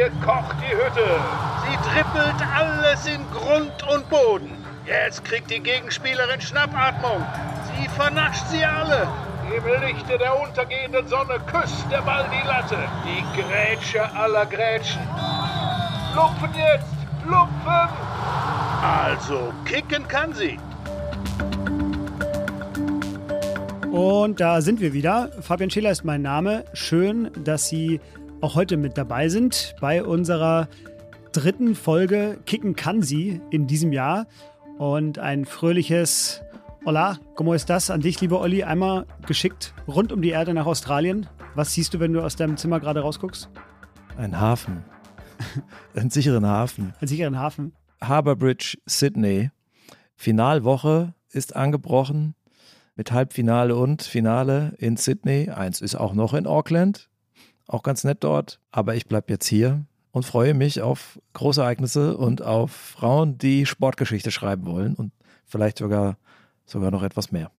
Hier kocht die Hütte. Sie trippelt alles in Grund und Boden. Jetzt kriegt die Gegenspielerin Schnappatmung. Sie vernascht sie alle. Im Lichte der untergehenden Sonne küsst der Ball die Latte. Die Grätsche aller Grätschen. Lupfen jetzt! Lupfen! Also, kicken kann sie. Und da sind wir wieder. Fabian Schiller ist mein Name. Schön, dass Sie auch heute mit dabei sind bei unserer dritten Folge Kicken kann sie in diesem Jahr. Und ein fröhliches Hola, ¿cómo estás? An dich, lieber Olli, einmal geschickt rund um die Erde nach Australien. Was siehst du, wenn du aus deinem Zimmer gerade rausguckst? Ein Hafen. Einen sicheren Hafen. Einen sicheren Hafen. Harbour Bridge, Sydney. Finalwoche ist angebrochen mit Halbfinale und Finale in Sydney. Eins ist auch noch in Auckland. Auch ganz nett dort. Aber ich bleibe jetzt hier und freue mich auf große Ereignisse und auf Frauen, die Sportgeschichte schreiben wollen und vielleicht sogar sogar noch etwas mehr.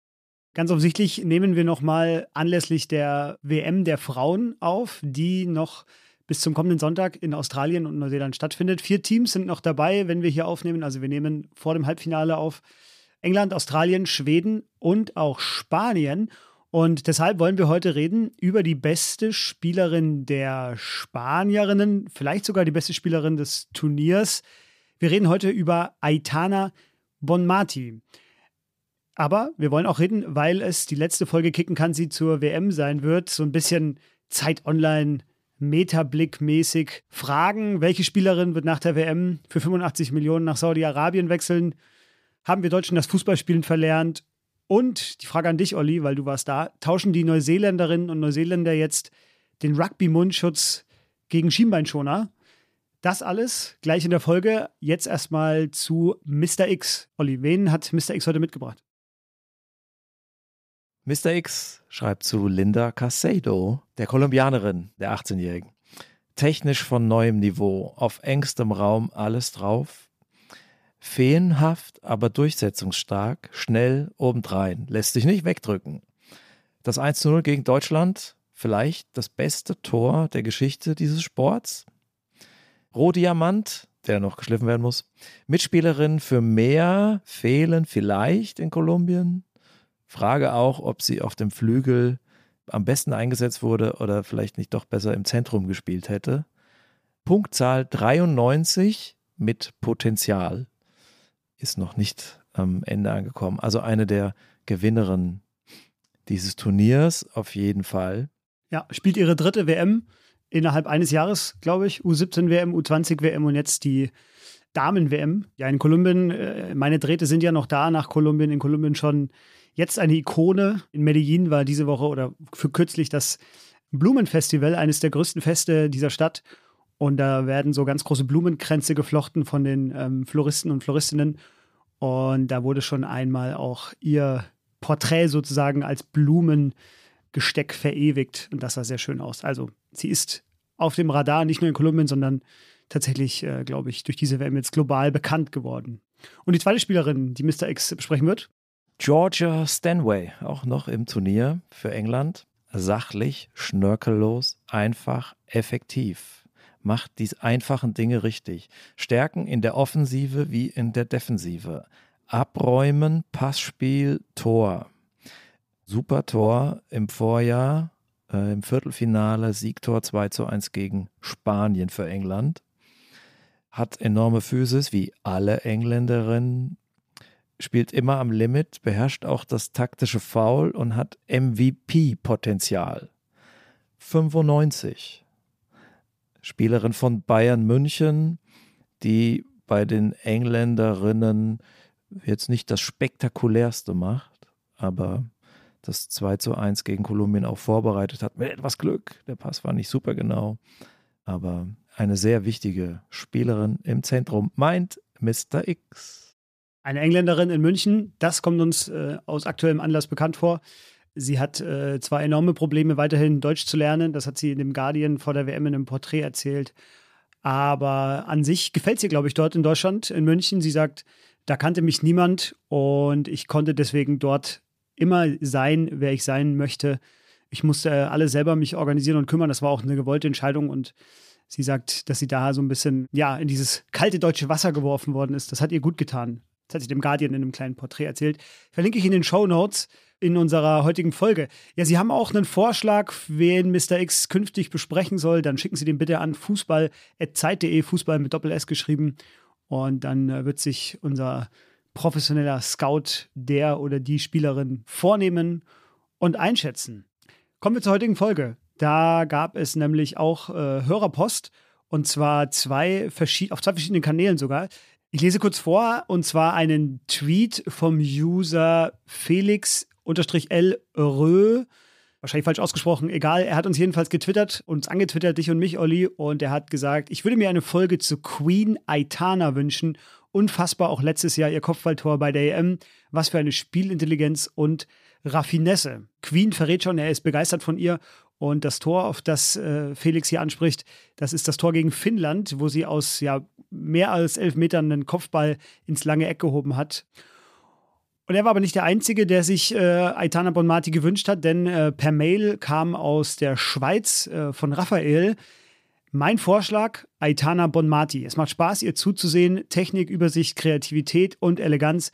Ganz offensichtlich nehmen wir nochmal anlässlich der WM der Frauen auf, die noch bis zum kommenden Sonntag in Australien und Neuseeland stattfindet. Vier Teams sind noch dabei, wenn wir hier aufnehmen. Also wir nehmen vor dem Halbfinale auf England, Australien, Schweden und auch Spanien. Und deshalb wollen wir heute reden über die beste Spielerin der Spanierinnen, vielleicht sogar die beste Spielerin des Turniers. Wir reden heute über Aitana Bonmati. Aber wir wollen auch reden, weil es die letzte Folge Kicken kann sie zur WM sein wird. So ein bisschen Zeit Online Metablick-mäßig fragen, welche Spielerin wird nach der WM für 85 Millionen nach Saudi-Arabien wechseln? Haben wir Deutschen das Fußballspielen verlernt? Und die Frage an dich, Olli, weil du warst da, tauschen die Neuseeländerinnen und Neuseeländer jetzt den Rugby-Mundschutz gegen Schienbeinschoner? Das alles gleich in der Folge. Jetzt erstmal zu Mr. X. Olli, wen hat Mr. X heute mitgebracht? Mr. X schreibt zu Linda Casado, der Kolumbianerin, der 18-Jährigen. Technisch von neuem Niveau, auf engstem Raum alles drauf. Feenhaft, aber durchsetzungsstark, schnell obendrein, lässt sich nicht wegdrücken. Das 1 0 gegen Deutschland, vielleicht das beste Tor der Geschichte dieses Sports. Rohdiamant, der noch geschliffen werden muss. Mitspielerin für mehr fehlen vielleicht in Kolumbien. Frage auch, ob sie auf dem Flügel am besten eingesetzt wurde oder vielleicht nicht doch besser im Zentrum gespielt hätte. Punktzahl 93 mit Potenzial ist noch nicht am Ende angekommen. Also eine der Gewinnerinnen dieses Turniers auf jeden Fall. Ja, spielt ihre dritte WM innerhalb eines Jahres, glaube ich. U17 WM, U20 WM und jetzt die Damen-WM. Ja, in Kolumbien, äh, meine Drähte sind ja noch da nach Kolumbien. In Kolumbien schon jetzt eine Ikone. In Medellin war diese Woche oder für kürzlich das Blumenfestival, eines der größten Feste dieser Stadt. Und da werden so ganz große Blumenkränze geflochten von den ähm, Floristen und Floristinnen. Und da wurde schon einmal auch ihr Porträt sozusagen als Blumengesteck verewigt. Und das sah sehr schön aus. Also sie ist auf dem Radar, nicht nur in Kolumbien, sondern tatsächlich, äh, glaube ich, durch diese WM jetzt global bekannt geworden. Und die zweite Spielerin, die Mr. X besprechen wird, Georgia Stanway, auch noch im Turnier für England. Sachlich, schnörkellos, einfach, effektiv. Macht die einfachen Dinge richtig. Stärken in der Offensive wie in der Defensive. Abräumen, Passspiel, Tor. Super Tor im Vorjahr, äh, im Viertelfinale, Siegtor 2 zu 1 gegen Spanien für England. Hat enorme Physis, wie alle Engländerinnen spielt immer am Limit, beherrscht auch das taktische Foul und hat MVP-Potenzial. 95. Spielerin von Bayern München, die bei den Engländerinnen jetzt nicht das spektakulärste macht, aber das 2 zu 1 gegen Kolumbien auch vorbereitet hat, mit etwas Glück. Der Pass war nicht super genau, aber eine sehr wichtige Spielerin im Zentrum, meint Mr. X. Eine Engländerin in München, das kommt uns äh, aus aktuellem Anlass bekannt vor. Sie hat äh, zwar enorme Probleme, weiterhin Deutsch zu lernen, das hat sie in dem Guardian vor der WM in einem Porträt erzählt. Aber an sich gefällt sie, glaube ich, dort in Deutschland, in München. Sie sagt, da kannte mich niemand und ich konnte deswegen dort immer sein, wer ich sein möchte. Ich musste alle selber mich organisieren und kümmern. Das war auch eine gewollte Entscheidung und Sie sagt, dass sie da so ein bisschen, ja, in dieses kalte deutsche Wasser geworfen worden ist. Das hat ihr gut getan. Das hat sie dem Guardian in einem kleinen Porträt erzählt. Verlinke ich in den Show Notes in unserer heutigen Folge. Ja, Sie haben auch einen Vorschlag, wen Mr. X künftig besprechen soll. Dann schicken Sie den bitte an fußball.zeit.de, Fußball mit Doppel S geschrieben. Und dann äh, wird sich unser professioneller Scout der oder die Spielerin vornehmen und einschätzen. Kommen wir zur heutigen Folge. Da gab es nämlich auch äh, Hörerpost und zwar zwei auf zwei verschiedenen Kanälen sogar. Ich lese kurz vor und zwar einen Tweet vom User Felix-L Rö. Wahrscheinlich falsch ausgesprochen, egal. Er hat uns jedenfalls getwittert, uns angetwittert, dich und mich, Olli, und er hat gesagt, ich würde mir eine Folge zu Queen Aitana wünschen. Unfassbar auch letztes Jahr ihr Kopfballtor bei der EM. Was für eine Spielintelligenz und Raffinesse. Queen verrät schon, er ist begeistert von ihr und das Tor, auf das äh, Felix hier anspricht, das ist das Tor gegen Finnland, wo sie aus ja, mehr als elf Metern einen Kopfball ins lange Eck gehoben hat. Und er war aber nicht der Einzige, der sich äh, Aitana Bonmati gewünscht hat, denn äh, per Mail kam aus der Schweiz äh, von Raphael mein Vorschlag: Aitana Bonmati. Es macht Spaß, ihr zuzusehen. Technik, Übersicht, Kreativität und Eleganz.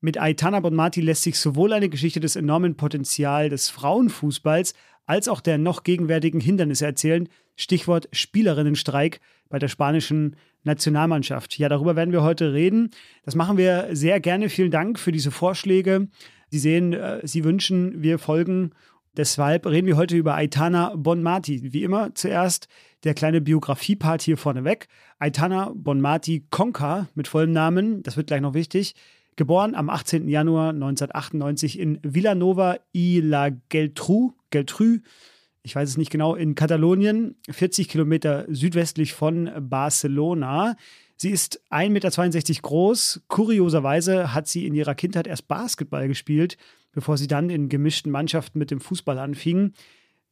Mit Aitana Bonmati lässt sich sowohl eine Geschichte des enormen Potenzials des Frauenfußballs als auch der noch gegenwärtigen Hindernisse erzählen. Stichwort Spielerinnenstreik bei der spanischen Nationalmannschaft. Ja, darüber werden wir heute reden. Das machen wir sehr gerne. Vielen Dank für diese Vorschläge. Sie sehen, äh, Sie wünschen, wir folgen. Deshalb reden wir heute über Aitana Bonmati. Wie immer zuerst der kleine Biografiepart hier vorneweg. Aitana Bonmati Conca mit vollem Namen, das wird gleich noch wichtig, Geboren am 18. Januar 1998 in Villanova y la Geltrú, Geltrú, ich weiß es nicht genau, in Katalonien, 40 Kilometer südwestlich von Barcelona. Sie ist 1,62 Meter groß. Kurioserweise hat sie in ihrer Kindheit erst Basketball gespielt, bevor sie dann in gemischten Mannschaften mit dem Fußball anfing.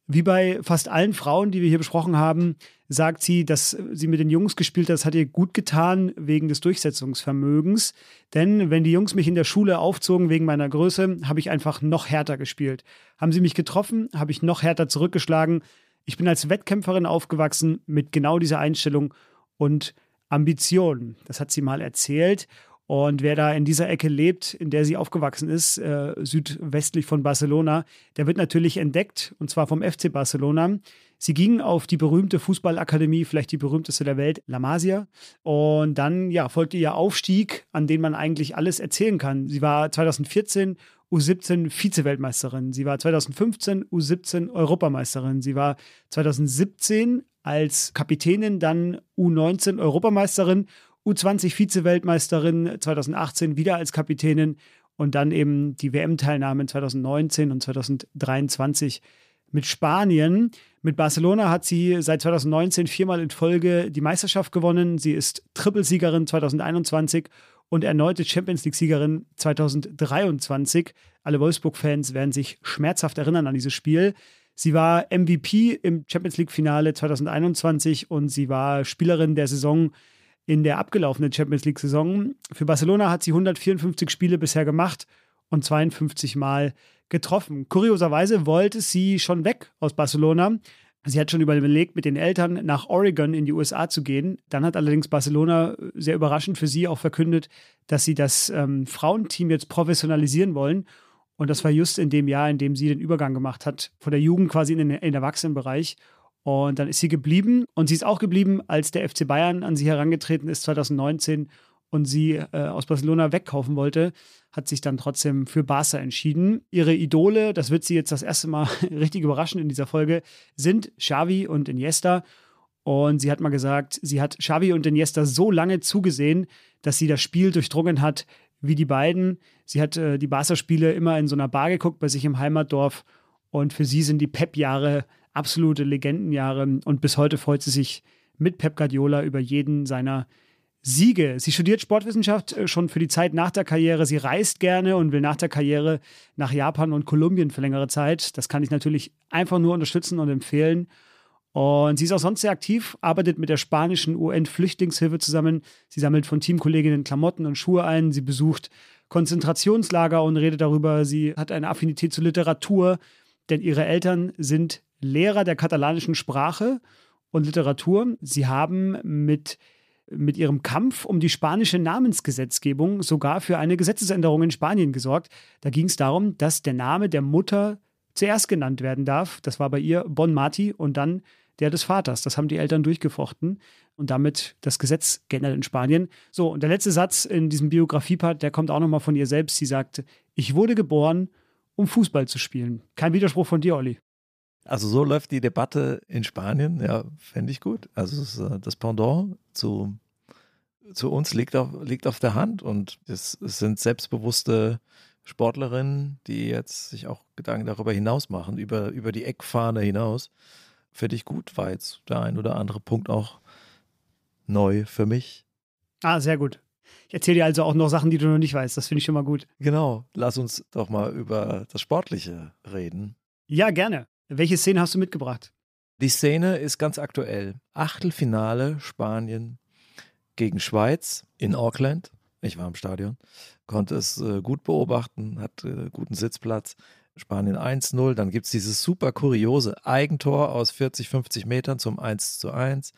Wie bei fast allen Frauen, die wir hier besprochen haben, sagt sie, dass sie mit den Jungs gespielt hat. Das hat ihr gut getan wegen des Durchsetzungsvermögens. Denn wenn die Jungs mich in der Schule aufzogen wegen meiner Größe, habe ich einfach noch härter gespielt. Haben sie mich getroffen, habe ich noch härter zurückgeschlagen. Ich bin als Wettkämpferin aufgewachsen mit genau dieser Einstellung und Ambition. Das hat sie mal erzählt. Und wer da in dieser Ecke lebt, in der sie aufgewachsen ist, äh, südwestlich von Barcelona, der wird natürlich entdeckt, und zwar vom FC Barcelona. Sie ging auf die berühmte Fußballakademie, vielleicht die berühmteste der Welt, La Masia. Und dann ja, folgte ihr Aufstieg, an dem man eigentlich alles erzählen kann. Sie war 2014 U17 Vize-Weltmeisterin. Sie war 2015 U17 Europameisterin. Sie war 2017 als Kapitänin dann U19 Europameisterin U20-Vize-Weltmeisterin 2018 wieder als Kapitänin und dann eben die WM-Teilnahme 2019 und 2023 mit Spanien. Mit Barcelona hat sie seit 2019 viermal in Folge die Meisterschaft gewonnen. Sie ist Trippelsiegerin 2021 und erneute Champions League-Siegerin 2023. Alle Wolfsburg-Fans werden sich schmerzhaft erinnern an dieses Spiel. Sie war MVP im Champions League-Finale 2021 und sie war Spielerin der Saison in der abgelaufenen Champions League-Saison. Für Barcelona hat sie 154 Spiele bisher gemacht und 52 Mal getroffen. Kurioserweise wollte sie schon weg aus Barcelona. Sie hat schon überlegt, mit den Eltern nach Oregon in die USA zu gehen. Dann hat allerdings Barcelona sehr überraschend für sie auch verkündet, dass sie das ähm, Frauenteam jetzt professionalisieren wollen. Und das war just in dem Jahr, in dem sie den Übergang gemacht hat, von der Jugend quasi in den, in den Erwachsenenbereich. Und dann ist sie geblieben und sie ist auch geblieben, als der FC Bayern an sie herangetreten ist 2019 und sie äh, aus Barcelona wegkaufen wollte, hat sich dann trotzdem für Barca entschieden. Ihre Idole, das wird sie jetzt das erste Mal richtig überraschen in dieser Folge, sind Xavi und Iniesta. Und sie hat mal gesagt, sie hat Xavi und Iniesta so lange zugesehen, dass sie das Spiel durchdrungen hat wie die beiden. Sie hat äh, die Barca-Spiele immer in so einer Bar geguckt bei sich im Heimatdorf. Und für sie sind die Pep-Jahre absolute Legendenjahre und bis heute freut sie sich mit Pep Guardiola über jeden seiner Siege. Sie studiert Sportwissenschaft äh, schon für die Zeit nach der Karriere. Sie reist gerne und will nach der Karriere nach Japan und Kolumbien für längere Zeit. Das kann ich natürlich einfach nur unterstützen und empfehlen. Und sie ist auch sonst sehr aktiv, arbeitet mit der spanischen UN-Flüchtlingshilfe zusammen. Sie sammelt von Teamkolleginnen Klamotten und Schuhe ein. Sie besucht Konzentrationslager und redet darüber. Sie hat eine Affinität zur Literatur, denn ihre Eltern sind Lehrer der katalanischen Sprache und Literatur. Sie haben mit, mit ihrem Kampf um die spanische Namensgesetzgebung sogar für eine Gesetzesänderung in Spanien gesorgt. Da ging es darum, dass der Name der Mutter zuerst genannt werden darf. Das war bei ihr Bon Mati und dann der des Vaters. Das haben die Eltern durchgefochten und damit das Gesetz geändert in Spanien. So, und der letzte Satz in diesem Biografiepart, der kommt auch nochmal von ihr selbst. Sie sagt, ich wurde geboren, um Fußball zu spielen. Kein Widerspruch von dir, Olli. Also so läuft die Debatte in Spanien, ja, fände ich gut. Also äh, das Pendant zu, zu uns liegt auf, liegt auf der Hand und es, es sind selbstbewusste Sportlerinnen, die jetzt sich auch Gedanken darüber hinaus machen, über, über die Eckfahne hinaus. Finde ich gut, war jetzt der ein oder andere Punkt auch neu für mich. Ah, sehr gut. Ich erzähle dir also auch noch Sachen, die du noch nicht weißt. Das finde ich schon mal gut. Genau. Lass uns doch mal über das Sportliche reden. Ja, gerne. Welche Szene hast du mitgebracht? Die Szene ist ganz aktuell. Achtelfinale Spanien gegen Schweiz in Auckland. Ich war im Stadion, konnte es äh, gut beobachten, hatte äh, guten Sitzplatz. Spanien 1-0, dann gibt es dieses super kuriose Eigentor aus 40, 50 Metern zum 1 zu 1.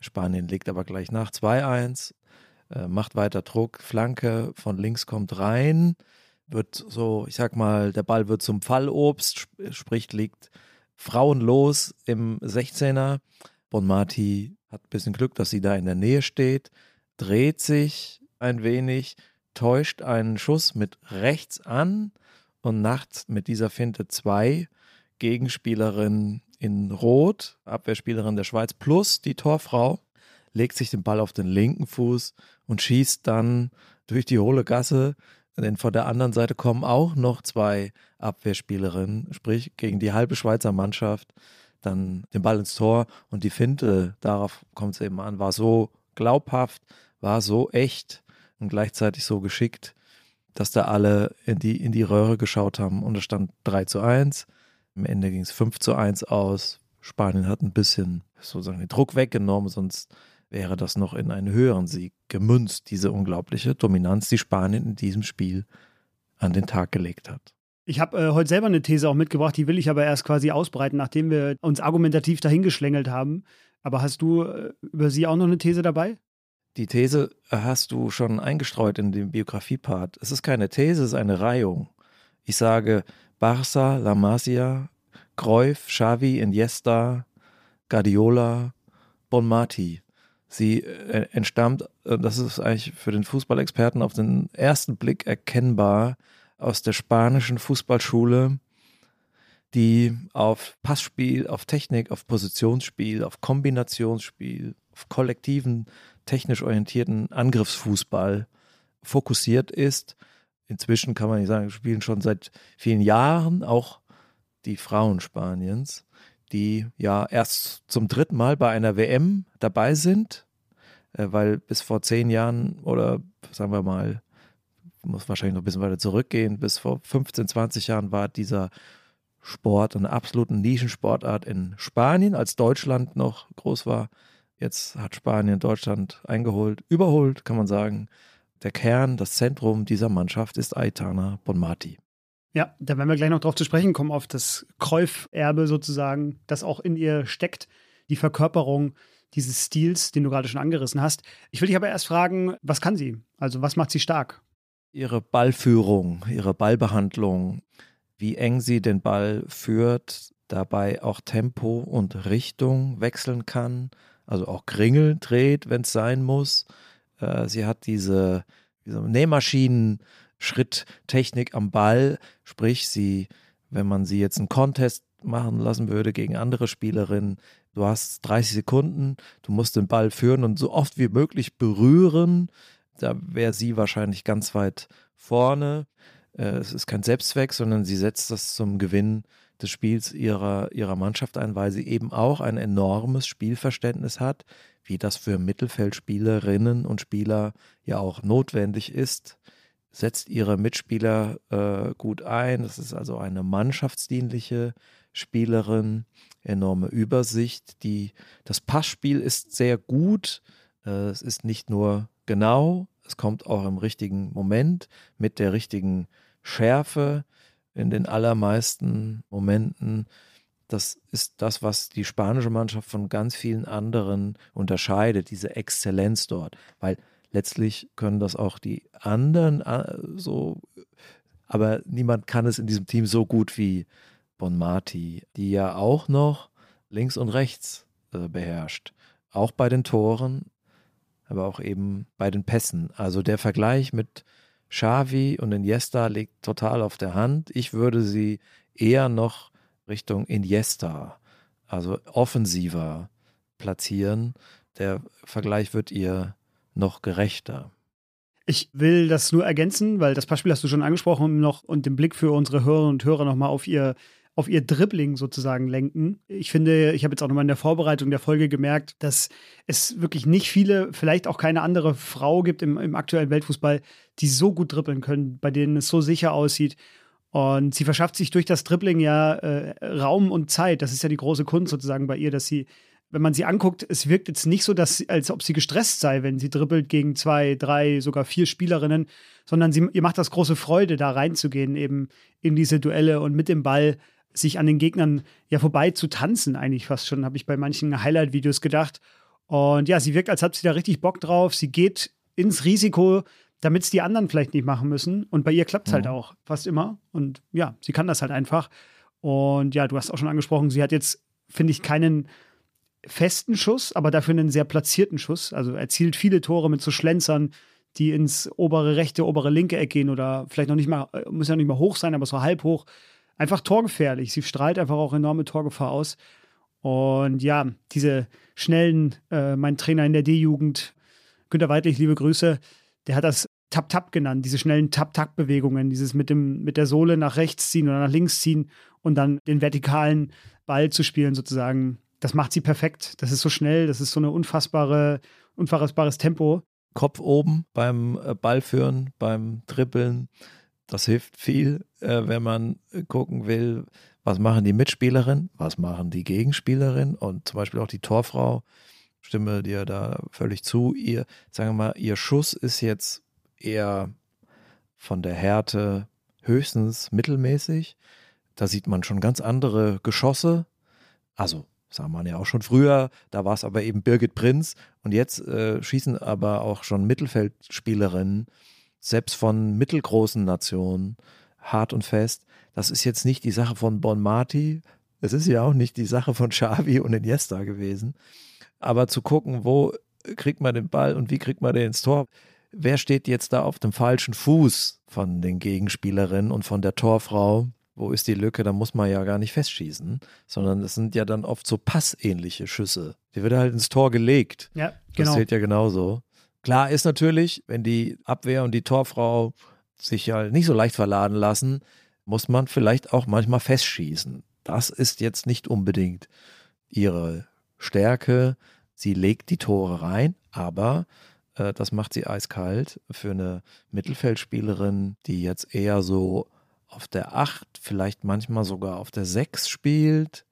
Spanien legt aber gleich nach 2-1, äh, macht weiter Druck, Flanke von links kommt rein, wird so, ich sag mal, der Ball wird zum Fallobst, sprich liegt frauenlos im 16er. Bonmati hat ein bisschen Glück, dass sie da in der Nähe steht, dreht sich ein wenig, täuscht einen Schuss mit rechts an und nachts mit dieser Finte zwei Gegenspielerinnen in Rot, Abwehrspielerin der Schweiz, plus die Torfrau, legt sich den Ball auf den linken Fuß und schießt dann durch die hohle Gasse. Denn von der anderen Seite kommen auch noch zwei Abwehrspielerinnen, sprich gegen die halbe Schweizer Mannschaft, dann den Ball ins Tor und die Finte, darauf kommt es eben an, war so glaubhaft, war so echt und gleichzeitig so geschickt, dass da alle in die, in die Röhre geschaut haben und es stand 3 zu 1. Am Ende ging es 5 zu 1 aus. Spanien hat ein bisschen sozusagen den Druck weggenommen, sonst wäre das noch in einen höheren Sieg gemünzt, diese unglaubliche Dominanz, die Spanien in diesem Spiel an den Tag gelegt hat. Ich habe äh, heute selber eine These auch mitgebracht, die will ich aber erst quasi ausbreiten, nachdem wir uns argumentativ dahingeschlängelt haben. Aber hast du äh, über sie auch noch eine These dabei? Die These hast du schon eingestreut in dem Biografiepart. Es ist keine These, es ist eine Reihung. Ich sage Barça, La Masia, Cruyff, Xavi, Iniesta, Guardiola, Bonmati. Sie äh, entstammt, äh, das ist eigentlich für den Fußballexperten auf den ersten Blick erkennbar, aus der spanischen Fußballschule, die auf Passspiel, auf Technik, auf Positionsspiel, auf Kombinationsspiel, auf kollektiven technisch orientierten Angriffsfußball fokussiert ist. Inzwischen kann man nicht sagen, spielen schon seit vielen Jahren auch die Frauen Spaniens, die ja erst zum dritten Mal bei einer WM dabei sind, weil bis vor zehn Jahren oder sagen wir mal, muss wahrscheinlich noch ein bisschen weiter zurückgehen, bis vor 15, 20 Jahren war dieser Sport eine absolute Nischensportart in Spanien, als Deutschland noch groß war. Jetzt hat Spanien Deutschland eingeholt, überholt, kann man sagen. Der Kern, das Zentrum dieser Mannschaft ist Aitana Bonmati. Ja, da werden wir gleich noch drauf zu sprechen kommen, auf das Kräuferbe sozusagen, das auch in ihr steckt, die Verkörperung dieses Stils, den du gerade schon angerissen hast. Ich will dich aber erst fragen, was kann sie? Also was macht sie stark? Ihre Ballführung, ihre Ballbehandlung, wie eng sie den Ball führt, dabei auch Tempo und Richtung wechseln kann, also auch Kringel dreht, wenn es sein muss. Äh, sie hat diese, diese Nähmaschinen-Schritttechnik am Ball, sprich, sie, wenn man sie jetzt einen Contest machen lassen würde gegen andere Spielerinnen, du hast 30 Sekunden, du musst den Ball führen und so oft wie möglich berühren. Da wäre sie wahrscheinlich ganz weit vorne. Äh, es ist kein Selbstzweck, sondern sie setzt das zum Gewinn des Spiels ihrer, ihrer Mannschaft ein, weil sie eben auch ein enormes Spielverständnis hat, wie das für Mittelfeldspielerinnen und Spieler ja auch notwendig ist, setzt ihre Mitspieler äh, gut ein. Das ist also eine mannschaftsdienliche Spielerin, enorme Übersicht. Die, das Passspiel ist sehr gut. Äh, es ist nicht nur genau, es kommt auch im richtigen Moment mit der richtigen Schärfe in den allermeisten Momenten das ist das, was die spanische Mannschaft von ganz vielen anderen unterscheidet, diese Exzellenz dort. Weil letztlich können das auch die anderen äh, so, aber niemand kann es in diesem Team so gut wie Bonmati, die ja auch noch links und rechts äh, beherrscht. Auch bei den Toren, aber auch eben bei den Pässen. Also der Vergleich mit Xavi und Iniesta liegt total auf der Hand. Ich würde sie eher noch Richtung Iniesta, also offensiver platzieren. Der Vergleich wird ihr noch gerechter. Ich will das nur ergänzen, weil das Beispiel hast du schon angesprochen noch und den Blick für unsere Hörerinnen und Hörer nochmal auf ihr auf ihr Dribbling sozusagen lenken. Ich finde, ich habe jetzt auch nochmal in der Vorbereitung der Folge gemerkt, dass es wirklich nicht viele, vielleicht auch keine andere Frau gibt im, im aktuellen Weltfußball, die so gut dribbeln können, bei denen es so sicher aussieht. Und sie verschafft sich durch das Dribbling ja äh, Raum und Zeit. Das ist ja die große Kunst sozusagen bei ihr, dass sie, wenn man sie anguckt, es wirkt jetzt nicht so, dass, als ob sie gestresst sei, wenn sie dribbelt gegen zwei, drei, sogar vier Spielerinnen, sondern sie, ihr macht das große Freude, da reinzugehen, eben in diese Duelle und mit dem Ball sich an den Gegnern ja vorbei zu tanzen, eigentlich fast schon, habe ich bei manchen Highlight-Videos gedacht. Und ja, sie wirkt, als hat sie da richtig Bock drauf. Sie geht ins Risiko, damit es die anderen vielleicht nicht machen müssen. Und bei ihr klappt es halt mhm. halt auch fast immer. Und ja, sie kann das halt einfach. Und ja, du hast auch schon angesprochen, sie hat jetzt, finde ich, keinen festen Schuss, aber dafür einen sehr platzierten Schuss. Also erzielt viele Tore mit so Schlenzern, die ins obere rechte, obere linke Eck gehen oder vielleicht noch nicht mal, muss ja nicht mal hoch sein, aber so halb hoch einfach torgefährlich. Sie strahlt einfach auch enorme Torgefahr aus. Und ja, diese schnellen, äh, mein Trainer in der D-Jugend, Günter Weidlich, liebe Grüße, der hat das Tap-Tap genannt, diese schnellen Tap-Tap-Bewegungen, dieses mit, dem, mit der Sohle nach rechts ziehen oder nach links ziehen und dann den vertikalen Ball zu spielen sozusagen. Das macht sie perfekt. Das ist so schnell, das ist so eine unfassbare, unfassbares Tempo. Kopf oben beim äh, Ballführen, beim Trippeln. Das hilft viel, äh, wenn man gucken will, was machen die Mitspielerinnen, was machen die Gegenspielerinnen und zum Beispiel auch die Torfrau. Stimme dir da völlig zu. Ihr, sagen wir mal, ihr Schuss ist jetzt eher von der Härte höchstens mittelmäßig. Da sieht man schon ganz andere Geschosse. Also, sah man ja auch schon früher, da war es aber eben Birgit Prinz und jetzt äh, schießen aber auch schon Mittelfeldspielerinnen selbst von mittelgroßen Nationen, hart und fest. Das ist jetzt nicht die Sache von Bon Marti, es ist ja auch nicht die Sache von Xavi und Iniesta gewesen. Aber zu gucken, wo kriegt man den Ball und wie kriegt man den ins Tor? Wer steht jetzt da auf dem falschen Fuß von den Gegenspielerinnen und von der Torfrau? Wo ist die Lücke? Da muss man ja gar nicht festschießen, sondern es sind ja dann oft so passähnliche Schüsse. Die wird halt ins Tor gelegt. Ja, genau. Das zählt ja genauso. Klar ist natürlich, wenn die Abwehr und die Torfrau sich ja nicht so leicht verladen lassen, muss man vielleicht auch manchmal festschießen. Das ist jetzt nicht unbedingt ihre Stärke. Sie legt die Tore rein, aber äh, das macht sie eiskalt für eine Mittelfeldspielerin, die jetzt eher so auf der 8, vielleicht manchmal sogar auf der 6 spielt,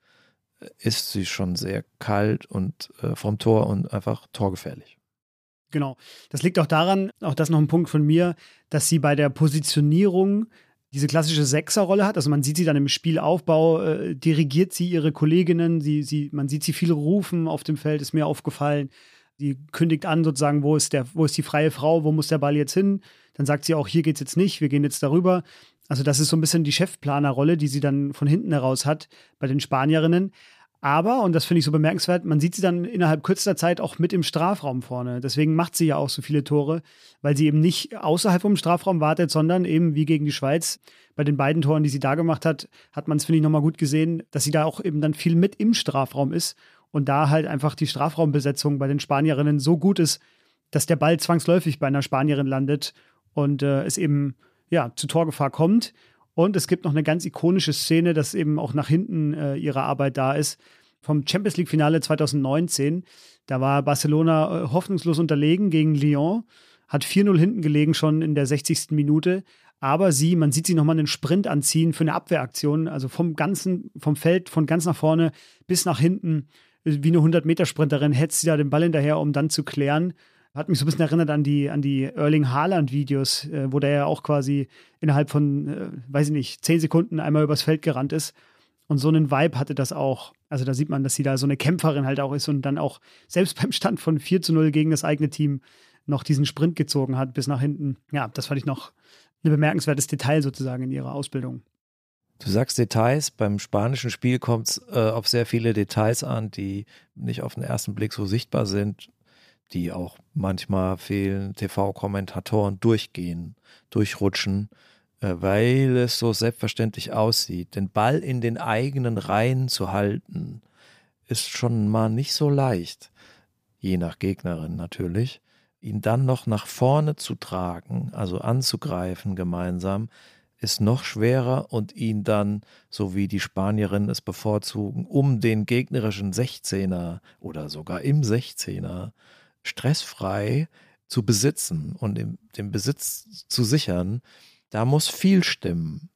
ist sie schon sehr kalt und äh, vom Tor und einfach torgefährlich. Genau. Das liegt auch daran, auch das noch ein Punkt von mir, dass sie bei der Positionierung diese klassische Sechserrolle hat. Also man sieht sie dann im Spielaufbau, äh, dirigiert sie ihre Kolleginnen, sie, sie, man sieht sie viel rufen auf dem Feld, ist mir aufgefallen. Sie kündigt an, sozusagen, wo ist, der, wo ist die freie Frau, wo muss der Ball jetzt hin? Dann sagt sie auch, hier geht es jetzt nicht, wir gehen jetzt darüber. Also das ist so ein bisschen die Chefplanerrolle, die sie dann von hinten heraus hat bei den Spanierinnen. Aber, und das finde ich so bemerkenswert, man sieht sie dann innerhalb kürzester Zeit auch mit im Strafraum vorne. Deswegen macht sie ja auch so viele Tore, weil sie eben nicht außerhalb vom Strafraum wartet, sondern eben wie gegen die Schweiz. Bei den beiden Toren, die sie da gemacht hat, hat man es, finde ich, nochmal gut gesehen, dass sie da auch eben dann viel mit im Strafraum ist und da halt einfach die Strafraumbesetzung bei den Spanierinnen so gut ist, dass der Ball zwangsläufig bei einer Spanierin landet und äh, es eben ja zu Torgefahr kommt. Und es gibt noch eine ganz ikonische Szene, dass eben auch nach hinten äh, ihre Arbeit da ist. Vom Champions League-Finale 2019. Da war Barcelona äh, hoffnungslos unterlegen gegen Lyon, hat 4-0 hinten gelegen schon in der 60. Minute. Aber sie, man sieht sie nochmal einen Sprint anziehen für eine Abwehraktion, also vom ganzen, vom Feld von ganz nach vorne bis nach hinten, wie eine 100-Meter-Sprinterin, hetzt sie da den Ball hinterher, um dann zu klären. Hat mich so ein bisschen erinnert an die, an die Erling Haaland-Videos, äh, wo der ja auch quasi innerhalb von, äh, weiß ich nicht, zehn Sekunden einmal übers Feld gerannt ist. Und so einen Vibe hatte das auch. Also da sieht man, dass sie da so eine Kämpferin halt auch ist und dann auch selbst beim Stand von 4 zu 0 gegen das eigene Team noch diesen Sprint gezogen hat bis nach hinten. Ja, das fand ich noch ein bemerkenswertes Detail sozusagen in ihrer Ausbildung. Du sagst Details, beim spanischen Spiel kommt es äh, auf sehr viele Details an, die nicht auf den ersten Blick so sichtbar sind, die auch manchmal fehlen TV-Kommentatoren durchgehen, durchrutschen, äh, weil es so selbstverständlich aussieht. Den Ball in den eigenen Reihen zu halten, ist schon mal nicht so leicht, je nach Gegnerin natürlich. Ihn dann noch nach vorne zu tragen, also anzugreifen gemeinsam, ist noch schwerer und ihn dann, so wie die Spanierinnen es bevorzugen, um den gegnerischen 16er oder sogar im 16er stressfrei zu besitzen und den Besitz zu sichern, da muss viel stimmen.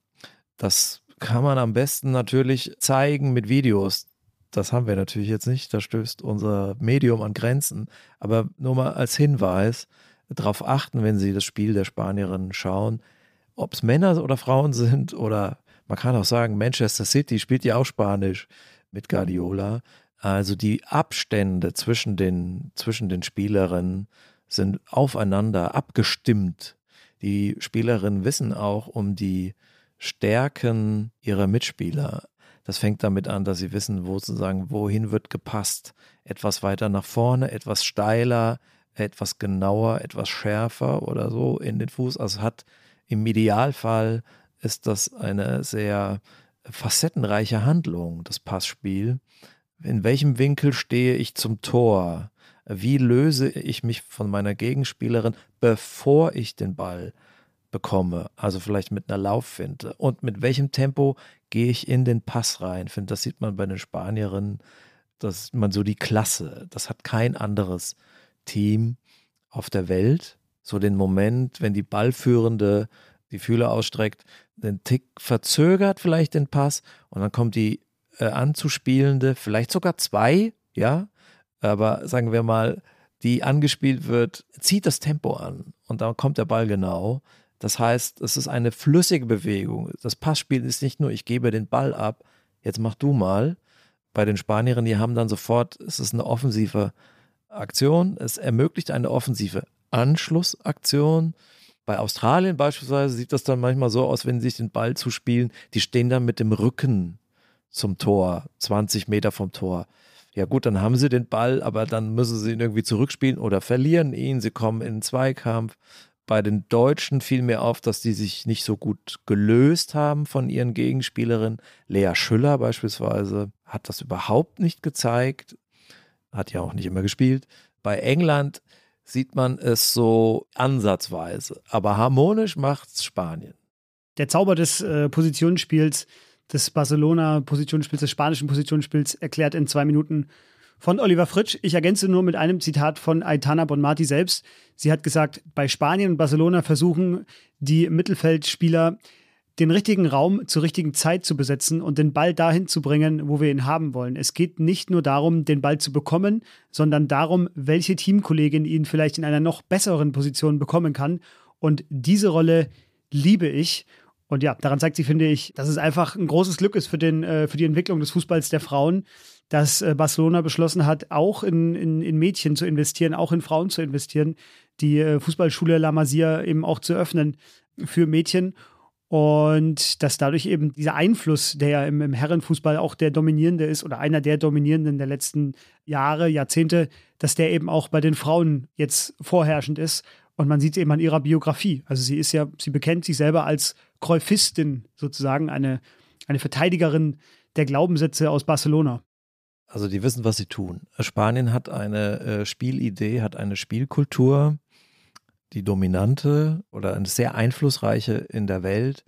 Das kann man am besten natürlich zeigen mit Videos. Das haben wir natürlich jetzt nicht, da stößt unser Medium an Grenzen. Aber nur mal als Hinweis, darauf achten, wenn Sie das Spiel der Spanierinnen schauen, ob es Männer oder Frauen sind oder man kann auch sagen, Manchester City spielt ja auch Spanisch mit Guardiola. Also die Abstände zwischen den, zwischen den Spielerinnen sind aufeinander abgestimmt. Die Spielerinnen wissen auch um die Stärken ihrer Mitspieler. Das fängt damit an, dass sie wissen, wo zu sagen, wohin wird gepasst. Etwas weiter nach vorne, etwas steiler, etwas genauer, etwas schärfer oder so in den Fuß. Also hat im Idealfall ist das eine sehr facettenreiche Handlung, das Passspiel. In welchem Winkel stehe ich zum Tor? Wie löse ich mich von meiner Gegenspielerin, bevor ich den Ball bekomme? Also vielleicht mit einer Lauffinte. Und mit welchem Tempo gehe ich in den Pass rein? Finde, das sieht man bei den Spanierinnen, dass man so die Klasse. Das hat kein anderes Team auf der Welt so den Moment, wenn die Ballführende die Fühler ausstreckt, den Tick verzögert vielleicht den Pass und dann kommt die äh, anzuspielende, vielleicht sogar zwei, ja, aber sagen wir mal, die angespielt wird, zieht das Tempo an und dann kommt der Ball genau. Das heißt, es ist eine flüssige Bewegung. Das Passspiel ist nicht nur, ich gebe den Ball ab, jetzt mach du mal. Bei den Spanierinnen, die haben dann sofort, es ist eine offensive Aktion, es ermöglicht eine offensive Anschlussaktion. Bei Australien beispielsweise sieht das dann manchmal so aus, wenn sie sich den Ball zuspielen, die stehen dann mit dem Rücken zum Tor, 20 Meter vom Tor. Ja gut, dann haben sie den Ball, aber dann müssen sie ihn irgendwie zurückspielen oder verlieren ihn. Sie kommen in den Zweikampf. Bei den Deutschen fiel mir auf, dass die sich nicht so gut gelöst haben von ihren Gegenspielerinnen. Lea Schüller beispielsweise hat das überhaupt nicht gezeigt, hat ja auch nicht immer gespielt. Bei England sieht man es so ansatzweise. Aber harmonisch macht es Spanien. Der Zauber des äh, Positionsspiels, des Barcelona-Positionsspiels, des spanischen Positionsspiels erklärt in zwei Minuten von Oliver Fritsch. Ich ergänze nur mit einem Zitat von Aitana Bonmati selbst. Sie hat gesagt, bei Spanien und Barcelona versuchen die Mittelfeldspieler den richtigen Raum zur richtigen Zeit zu besetzen und den Ball dahin zu bringen, wo wir ihn haben wollen. Es geht nicht nur darum, den Ball zu bekommen, sondern darum, welche Teamkollegin ihn vielleicht in einer noch besseren Position bekommen kann. Und diese Rolle liebe ich. Und ja, daran zeigt sie, finde ich, dass es einfach ein großes Glück ist für, den, äh, für die Entwicklung des Fußballs der Frauen, dass äh, Barcelona beschlossen hat, auch in, in, in, Mädchen zu investieren, auch in Frauen zu investieren, die äh, Fußballschule La Masia eben auch zu öffnen für Mädchen. Und dass dadurch eben dieser Einfluss, der ja im, im, Herrenfußball auch der dominierende ist oder einer der dominierenden der letzten Jahre, Jahrzehnte, dass der eben auch bei den Frauen jetzt vorherrschend ist. Und man sieht es eben an ihrer Biografie. Also sie ist ja, sie bekennt sich selber als Kräufistin sozusagen, eine, eine Verteidigerin der Glaubenssätze aus Barcelona. Also die wissen, was sie tun. Spanien hat eine äh, Spielidee, hat eine Spielkultur, die dominante oder eine sehr einflussreiche in der Welt.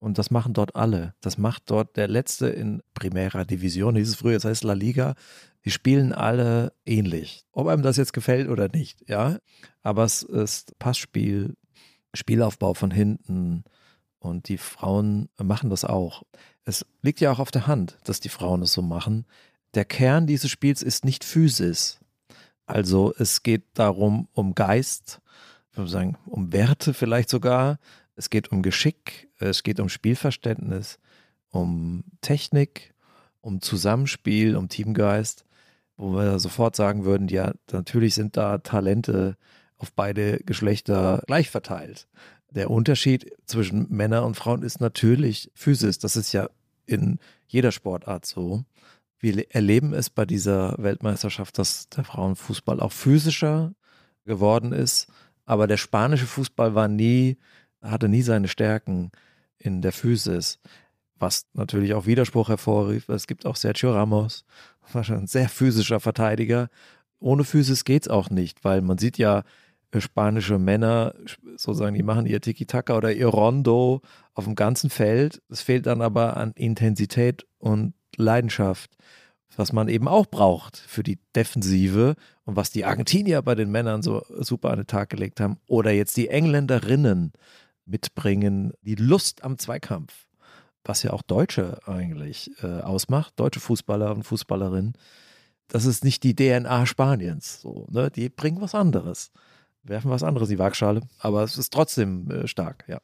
Und das machen dort alle. Das macht dort der letzte in Primera Division, hieß es früher, das heißt La Liga. Die spielen alle ähnlich. Ob einem das jetzt gefällt oder nicht, ja. Aber es ist Passspiel, Spielaufbau von hinten. Und die Frauen machen das auch. Es liegt ja auch auf der Hand, dass die Frauen es so machen. Der Kern dieses Spiels ist nicht Physis. Also es geht darum, um Geist, sagen, um Werte vielleicht sogar. Es geht um Geschick, es geht um Spielverständnis, um Technik um Zusammenspiel, um Teamgeist, wo wir sofort sagen würden, ja, natürlich sind da Talente auf beide Geschlechter gleich verteilt. Der Unterschied zwischen Männern und Frauen ist natürlich Physis. Das ist ja in jeder Sportart so. Wir erleben es bei dieser Weltmeisterschaft, dass der Frauenfußball auch physischer geworden ist. Aber der spanische Fußball war nie, hatte nie seine Stärken in der Physis. Was natürlich auch Widerspruch hervorrief. Es gibt auch Sergio Ramos, war schon ein sehr physischer Verteidiger. Ohne Physis geht es auch nicht, weil man sieht ja, spanische Männer, sozusagen, die machen ihr Tiki-Taka oder ihr Rondo auf dem ganzen Feld. Es fehlt dann aber an Intensität und Leidenschaft, was man eben auch braucht für die Defensive und was die Argentinier bei den Männern so super an den Tag gelegt haben oder jetzt die Engländerinnen mitbringen, die Lust am Zweikampf, was ja auch Deutsche eigentlich äh, ausmacht, deutsche Fußballer und Fußballerinnen. Das ist nicht die DNA Spaniens. So, ne? Die bringen was anderes werfen was anderes die Waagschale, aber es ist trotzdem äh, stark, ja.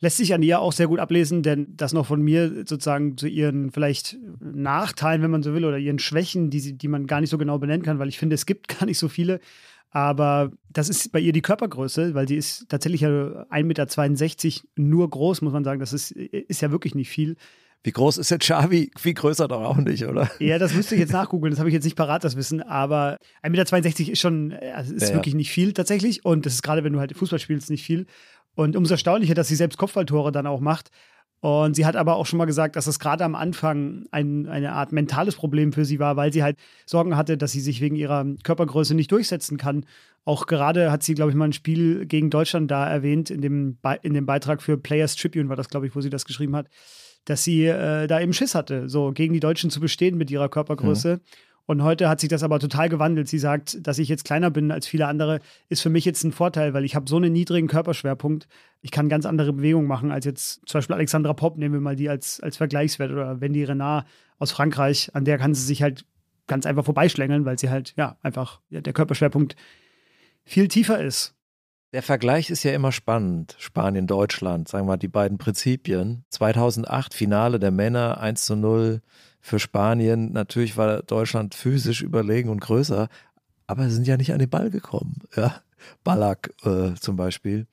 Lässt sich an ihr auch sehr gut ablesen, denn das noch von mir sozusagen zu ihren vielleicht Nachteilen, wenn man so will, oder ihren Schwächen, die, sie, die man gar nicht so genau benennen kann, weil ich finde, es gibt gar nicht so viele. Aber das ist bei ihr die Körpergröße, weil sie ist tatsächlich ja 1,62 Meter nur groß, muss man sagen. Das ist, ist ja wirklich nicht viel. Wie groß ist jetzt Xavi? Viel größer doch auch nicht, oder? Ja, das müsste ich jetzt nachgoogeln. Das habe ich jetzt nicht parat, das Wissen. Aber 1,62 Meter ist schon, also ist ja, wirklich nicht viel tatsächlich. Und das ist gerade, wenn du halt Fußball spielst, nicht viel. Und umso erstaunlicher, dass sie selbst Kopfballtore dann auch macht. Und sie hat aber auch schon mal gesagt, dass das gerade am Anfang ein, eine Art mentales Problem für sie war, weil sie halt Sorgen hatte, dass sie sich wegen ihrer Körpergröße nicht durchsetzen kann. Auch gerade hat sie, glaube ich, mal ein Spiel gegen Deutschland da erwähnt, in dem, Be in dem Beitrag für Players Tribune war das, glaube ich, wo sie das geschrieben hat dass sie äh, da eben Schiss hatte, so gegen die Deutschen zu bestehen mit ihrer Körpergröße. Mhm. Und heute hat sich das aber total gewandelt. Sie sagt, dass ich jetzt kleiner bin als viele andere, ist für mich jetzt ein Vorteil, weil ich habe so einen niedrigen Körperschwerpunkt. Ich kann ganz andere Bewegungen machen als jetzt zum Beispiel Alexandra Popp, nehmen wir mal die als, als Vergleichswert oder Wendy Renard aus Frankreich. An der kann sie sich halt ganz einfach vorbeischlängeln, weil sie halt, ja, einfach ja, der Körperschwerpunkt viel tiefer ist. Der Vergleich ist ja immer spannend. Spanien, Deutschland, sagen wir mal, die beiden Prinzipien. 2008 Finale der Männer 1 zu 0 für Spanien. Natürlich war Deutschland physisch überlegen und größer, aber sie sind ja nicht an den Ball gekommen. Ja? Ballack äh, zum Beispiel.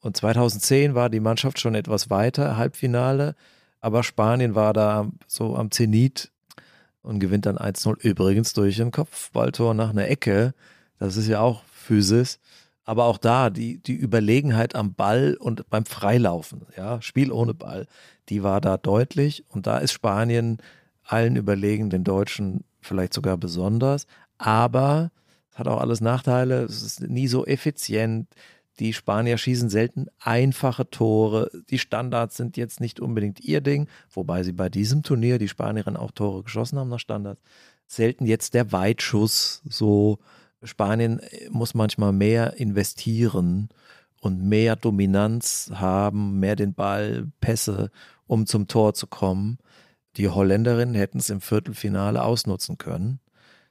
Und 2010 war die Mannschaft schon etwas weiter, Halbfinale, aber Spanien war da so am Zenit und gewinnt dann 1-0. Übrigens durch ein Kopfballtor nach einer Ecke. Das ist ja auch Physis. Aber auch da, die, die Überlegenheit am Ball und beim Freilaufen, ja, Spiel ohne Ball, die war da deutlich. Und da ist Spanien allen überlegen, den Deutschen vielleicht sogar besonders. Aber es hat auch alles Nachteile. Es ist nie so effizient. Die Spanier schießen selten einfache Tore. Die Standards sind jetzt nicht unbedingt ihr Ding, wobei sie bei diesem Turnier, die Spanierinnen auch Tore geschossen haben nach Standards, selten jetzt der Weitschuss so Spanien äh, muss manchmal mehr investieren und mehr Dominanz haben, mehr den Ball, Pässe, um zum Tor zu kommen. Die Holländerinnen hätten es im Viertelfinale ausnutzen können.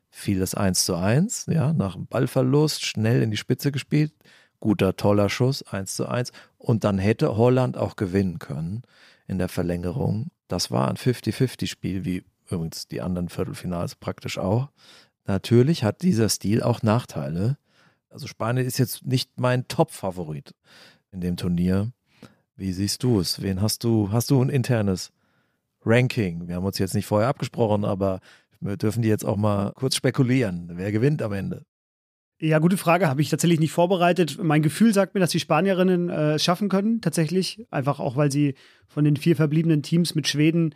Fiel das 1 zu 1, ja, nach dem Ballverlust, schnell in die Spitze gespielt, guter, toller Schuss, 1 zu 1. Und dann hätte Holland auch gewinnen können in der Verlängerung. Das war ein 50-50-Spiel, wie übrigens die anderen Viertelfinals praktisch auch. Natürlich hat dieser Stil auch Nachteile. Also Spanien ist jetzt nicht mein Top-Favorit in dem Turnier. Wie siehst du es? Wen hast du? Hast du ein internes Ranking? Wir haben uns jetzt nicht vorher abgesprochen, aber wir dürfen die jetzt auch mal kurz spekulieren. Wer gewinnt am Ende? Ja, gute Frage. Habe ich tatsächlich nicht vorbereitet. Mein Gefühl sagt mir, dass die Spanierinnen äh, schaffen können, tatsächlich. Einfach auch, weil sie von den vier verbliebenen Teams mit Schweden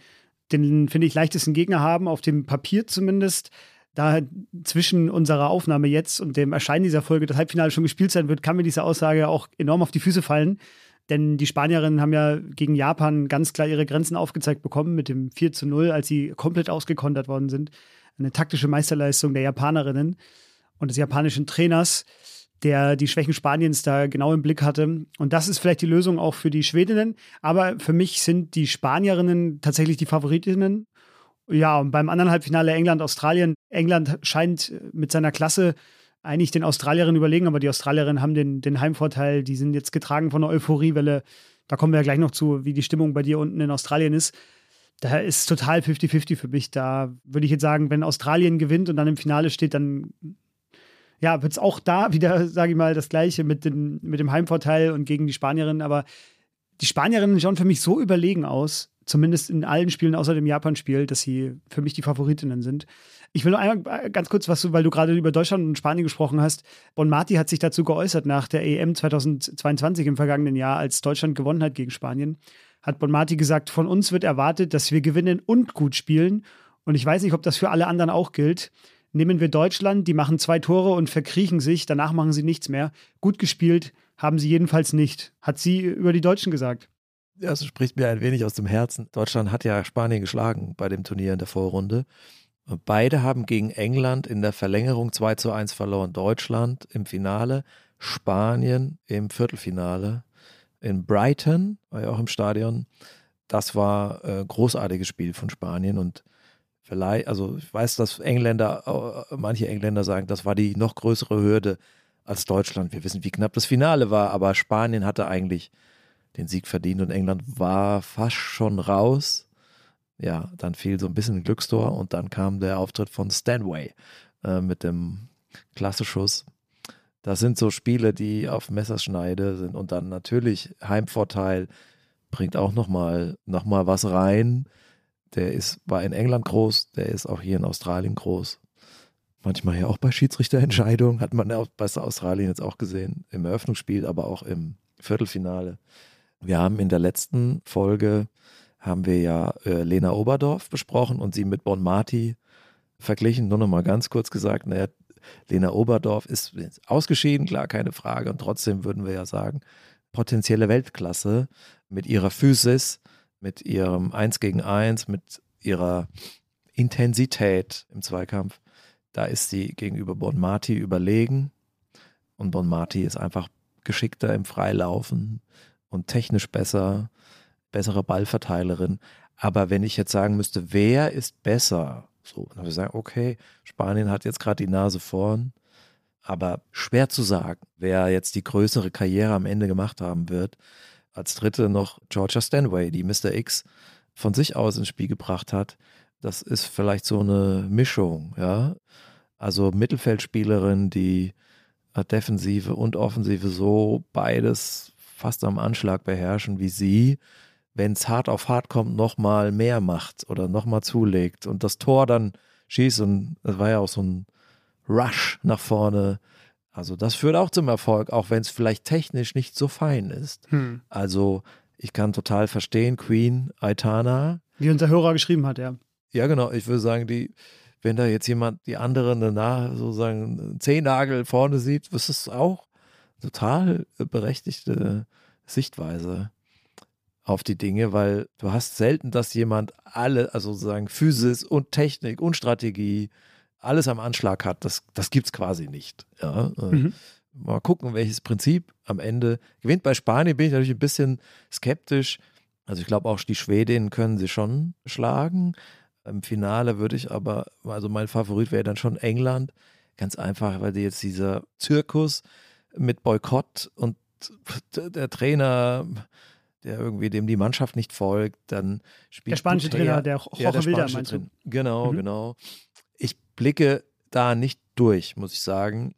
den, finde ich, leichtesten Gegner haben, auf dem Papier zumindest da zwischen unserer Aufnahme jetzt und dem Erscheinen dieser Folge das Halbfinale schon gespielt sein wird, kann mir diese Aussage auch enorm auf die Füße fallen. Denn die Spanierinnen haben ja gegen Japan ganz klar ihre Grenzen aufgezeigt bekommen mit dem 4 zu 0, als sie komplett ausgekontert worden sind. Eine taktische Meisterleistung der Japanerinnen und des japanischen Trainers, der die Schwächen Spaniens da genau im Blick hatte. Und das ist vielleicht die Lösung auch für die Schwedinnen. Aber für mich sind die Spanierinnen tatsächlich die Favoritinnen ja, und beim anderen Halbfinale England-Australien. England scheint mit seiner Klasse eigentlich den Australierinnen überlegen, aber die Australierinnen haben den, den Heimvorteil. Die sind jetzt getragen von einer Euphoriewelle. Da kommen wir ja gleich noch zu, wie die Stimmung bei dir unten in Australien ist. Da ist total 50-50 für mich. Da würde ich jetzt sagen, wenn Australien gewinnt und dann im Finale steht, dann ja, wird es auch da wieder, sage ich mal, das Gleiche mit, den, mit dem Heimvorteil und gegen die Spanierinnen. Aber die Spanierinnen schauen für mich so überlegen aus, zumindest in allen Spielen außer dem Japan-Spiel, dass sie für mich die Favoritinnen sind. Ich will nur einmal ganz kurz was, weil du gerade über Deutschland und Spanien gesprochen hast. Bon Marti hat sich dazu geäußert nach der EM 2022 im vergangenen Jahr, als Deutschland gewonnen hat gegen Spanien. Hat Bon Marti gesagt, von uns wird erwartet, dass wir gewinnen und gut spielen. Und ich weiß nicht, ob das für alle anderen auch gilt. Nehmen wir Deutschland, die machen zwei Tore und verkriechen sich, danach machen sie nichts mehr. Gut gespielt haben sie jedenfalls nicht, hat sie über die Deutschen gesagt. Das spricht mir ein wenig aus dem Herzen. Deutschland hat ja Spanien geschlagen bei dem Turnier in der Vorrunde. Beide haben gegen England in der Verlängerung 2 zu 1 verloren. Deutschland im Finale, Spanien im Viertelfinale. In Brighton, war ja auch im Stadion. Das war ein äh, großartiges Spiel von Spanien und vielleicht, also ich weiß, dass Engländer, äh, manche Engländer sagen, das war die noch größere Hürde als Deutschland. Wir wissen, wie knapp das Finale war, aber Spanien hatte eigentlich den Sieg verdient und England war fast schon raus. Ja, dann fiel so ein bisschen ein Glückstor und dann kam der Auftritt von Stanway äh, mit dem Klasseschuss. Das sind so Spiele, die auf Messerschneide sind und dann natürlich Heimvorteil bringt auch nochmal noch mal was rein. Der ist, war in England groß, der ist auch hier in Australien groß. Manchmal ja auch bei Schiedsrichterentscheidungen, hat man ja bei Australien jetzt auch gesehen, im Eröffnungsspiel, aber auch im Viertelfinale. Wir haben in der letzten Folge, haben wir ja äh, Lena Oberdorf besprochen und sie mit Bon Marti verglichen. Nur noch mal ganz kurz gesagt, naja, Lena Oberdorf ist ausgeschieden, klar, keine Frage. Und trotzdem würden wir ja sagen, potenzielle Weltklasse mit ihrer Physis, mit ihrem Eins gegen Eins, mit ihrer Intensität im Zweikampf, da ist sie gegenüber Bon Marti überlegen. Und Bon Marti ist einfach geschickter im Freilaufen und technisch besser, bessere Ballverteilerin. Aber wenn ich jetzt sagen müsste, wer ist besser? So, dann würde ich sagen, okay, Spanien hat jetzt gerade die Nase vorn. Aber schwer zu sagen, wer jetzt die größere Karriere am Ende gemacht haben wird als dritte noch Georgia Stanway, die Mr. X von sich aus ins Spiel gebracht hat. Das ist vielleicht so eine Mischung, ja. Also Mittelfeldspielerin, die Defensive und Offensive so beides fast am Anschlag beherrschen wie sie, wenn es hart auf hart kommt, nochmal mehr macht oder nochmal zulegt und das Tor dann schießt und das war ja auch so ein Rush nach vorne also das führt auch zum Erfolg, auch wenn es vielleicht technisch nicht so fein ist. Hm. Also ich kann total verstehen, Queen, Aitana. Wie unser Hörer geschrieben hat, ja. Ja, genau. Ich würde sagen, die, wenn da jetzt jemand die anderen danach sozusagen einen Zehennagel vorne sieht, ist es auch total berechtigte Sichtweise auf die Dinge, weil du hast selten, dass jemand alle, also sozusagen Physis und Technik und Strategie alles am Anschlag hat, das, das gibt es quasi nicht. Ja? Äh, mhm. Mal gucken, welches Prinzip am Ende gewinnt. Bei Spanien bin ich natürlich ein bisschen skeptisch. Also ich glaube auch, die Schwedinnen können sie schon schlagen. Im Finale würde ich aber, also mein Favorit wäre dann schon England. Ganz einfach, weil die jetzt dieser Zirkus mit Boykott und der Trainer, der irgendwie dem die Mannschaft nicht folgt, dann spielt der spanische Putea, Trainer, der Jorge ja, der Wilder, meinst du? Genau, mhm. genau blicke da nicht durch, muss ich sagen.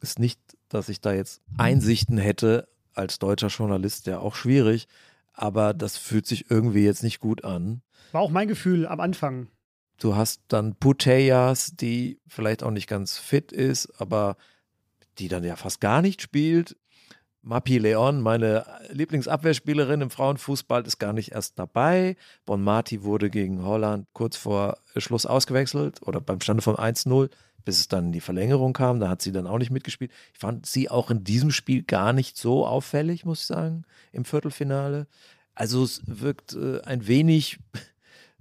Ist nicht, dass ich da jetzt Einsichten hätte als deutscher Journalist, ja auch schwierig, aber das fühlt sich irgendwie jetzt nicht gut an. War auch mein Gefühl am Anfang. Du hast dann Putellas, die vielleicht auch nicht ganz fit ist, aber die dann ja fast gar nicht spielt. Mapi Leon, meine Lieblingsabwehrspielerin im Frauenfußball, ist gar nicht erst dabei. Bon Marti wurde gegen Holland kurz vor Schluss ausgewechselt oder beim Stande von 1-0, bis es dann in die Verlängerung kam. Da hat sie dann auch nicht mitgespielt. Ich fand sie auch in diesem Spiel gar nicht so auffällig, muss ich sagen, im Viertelfinale. Also es wirkt äh, ein wenig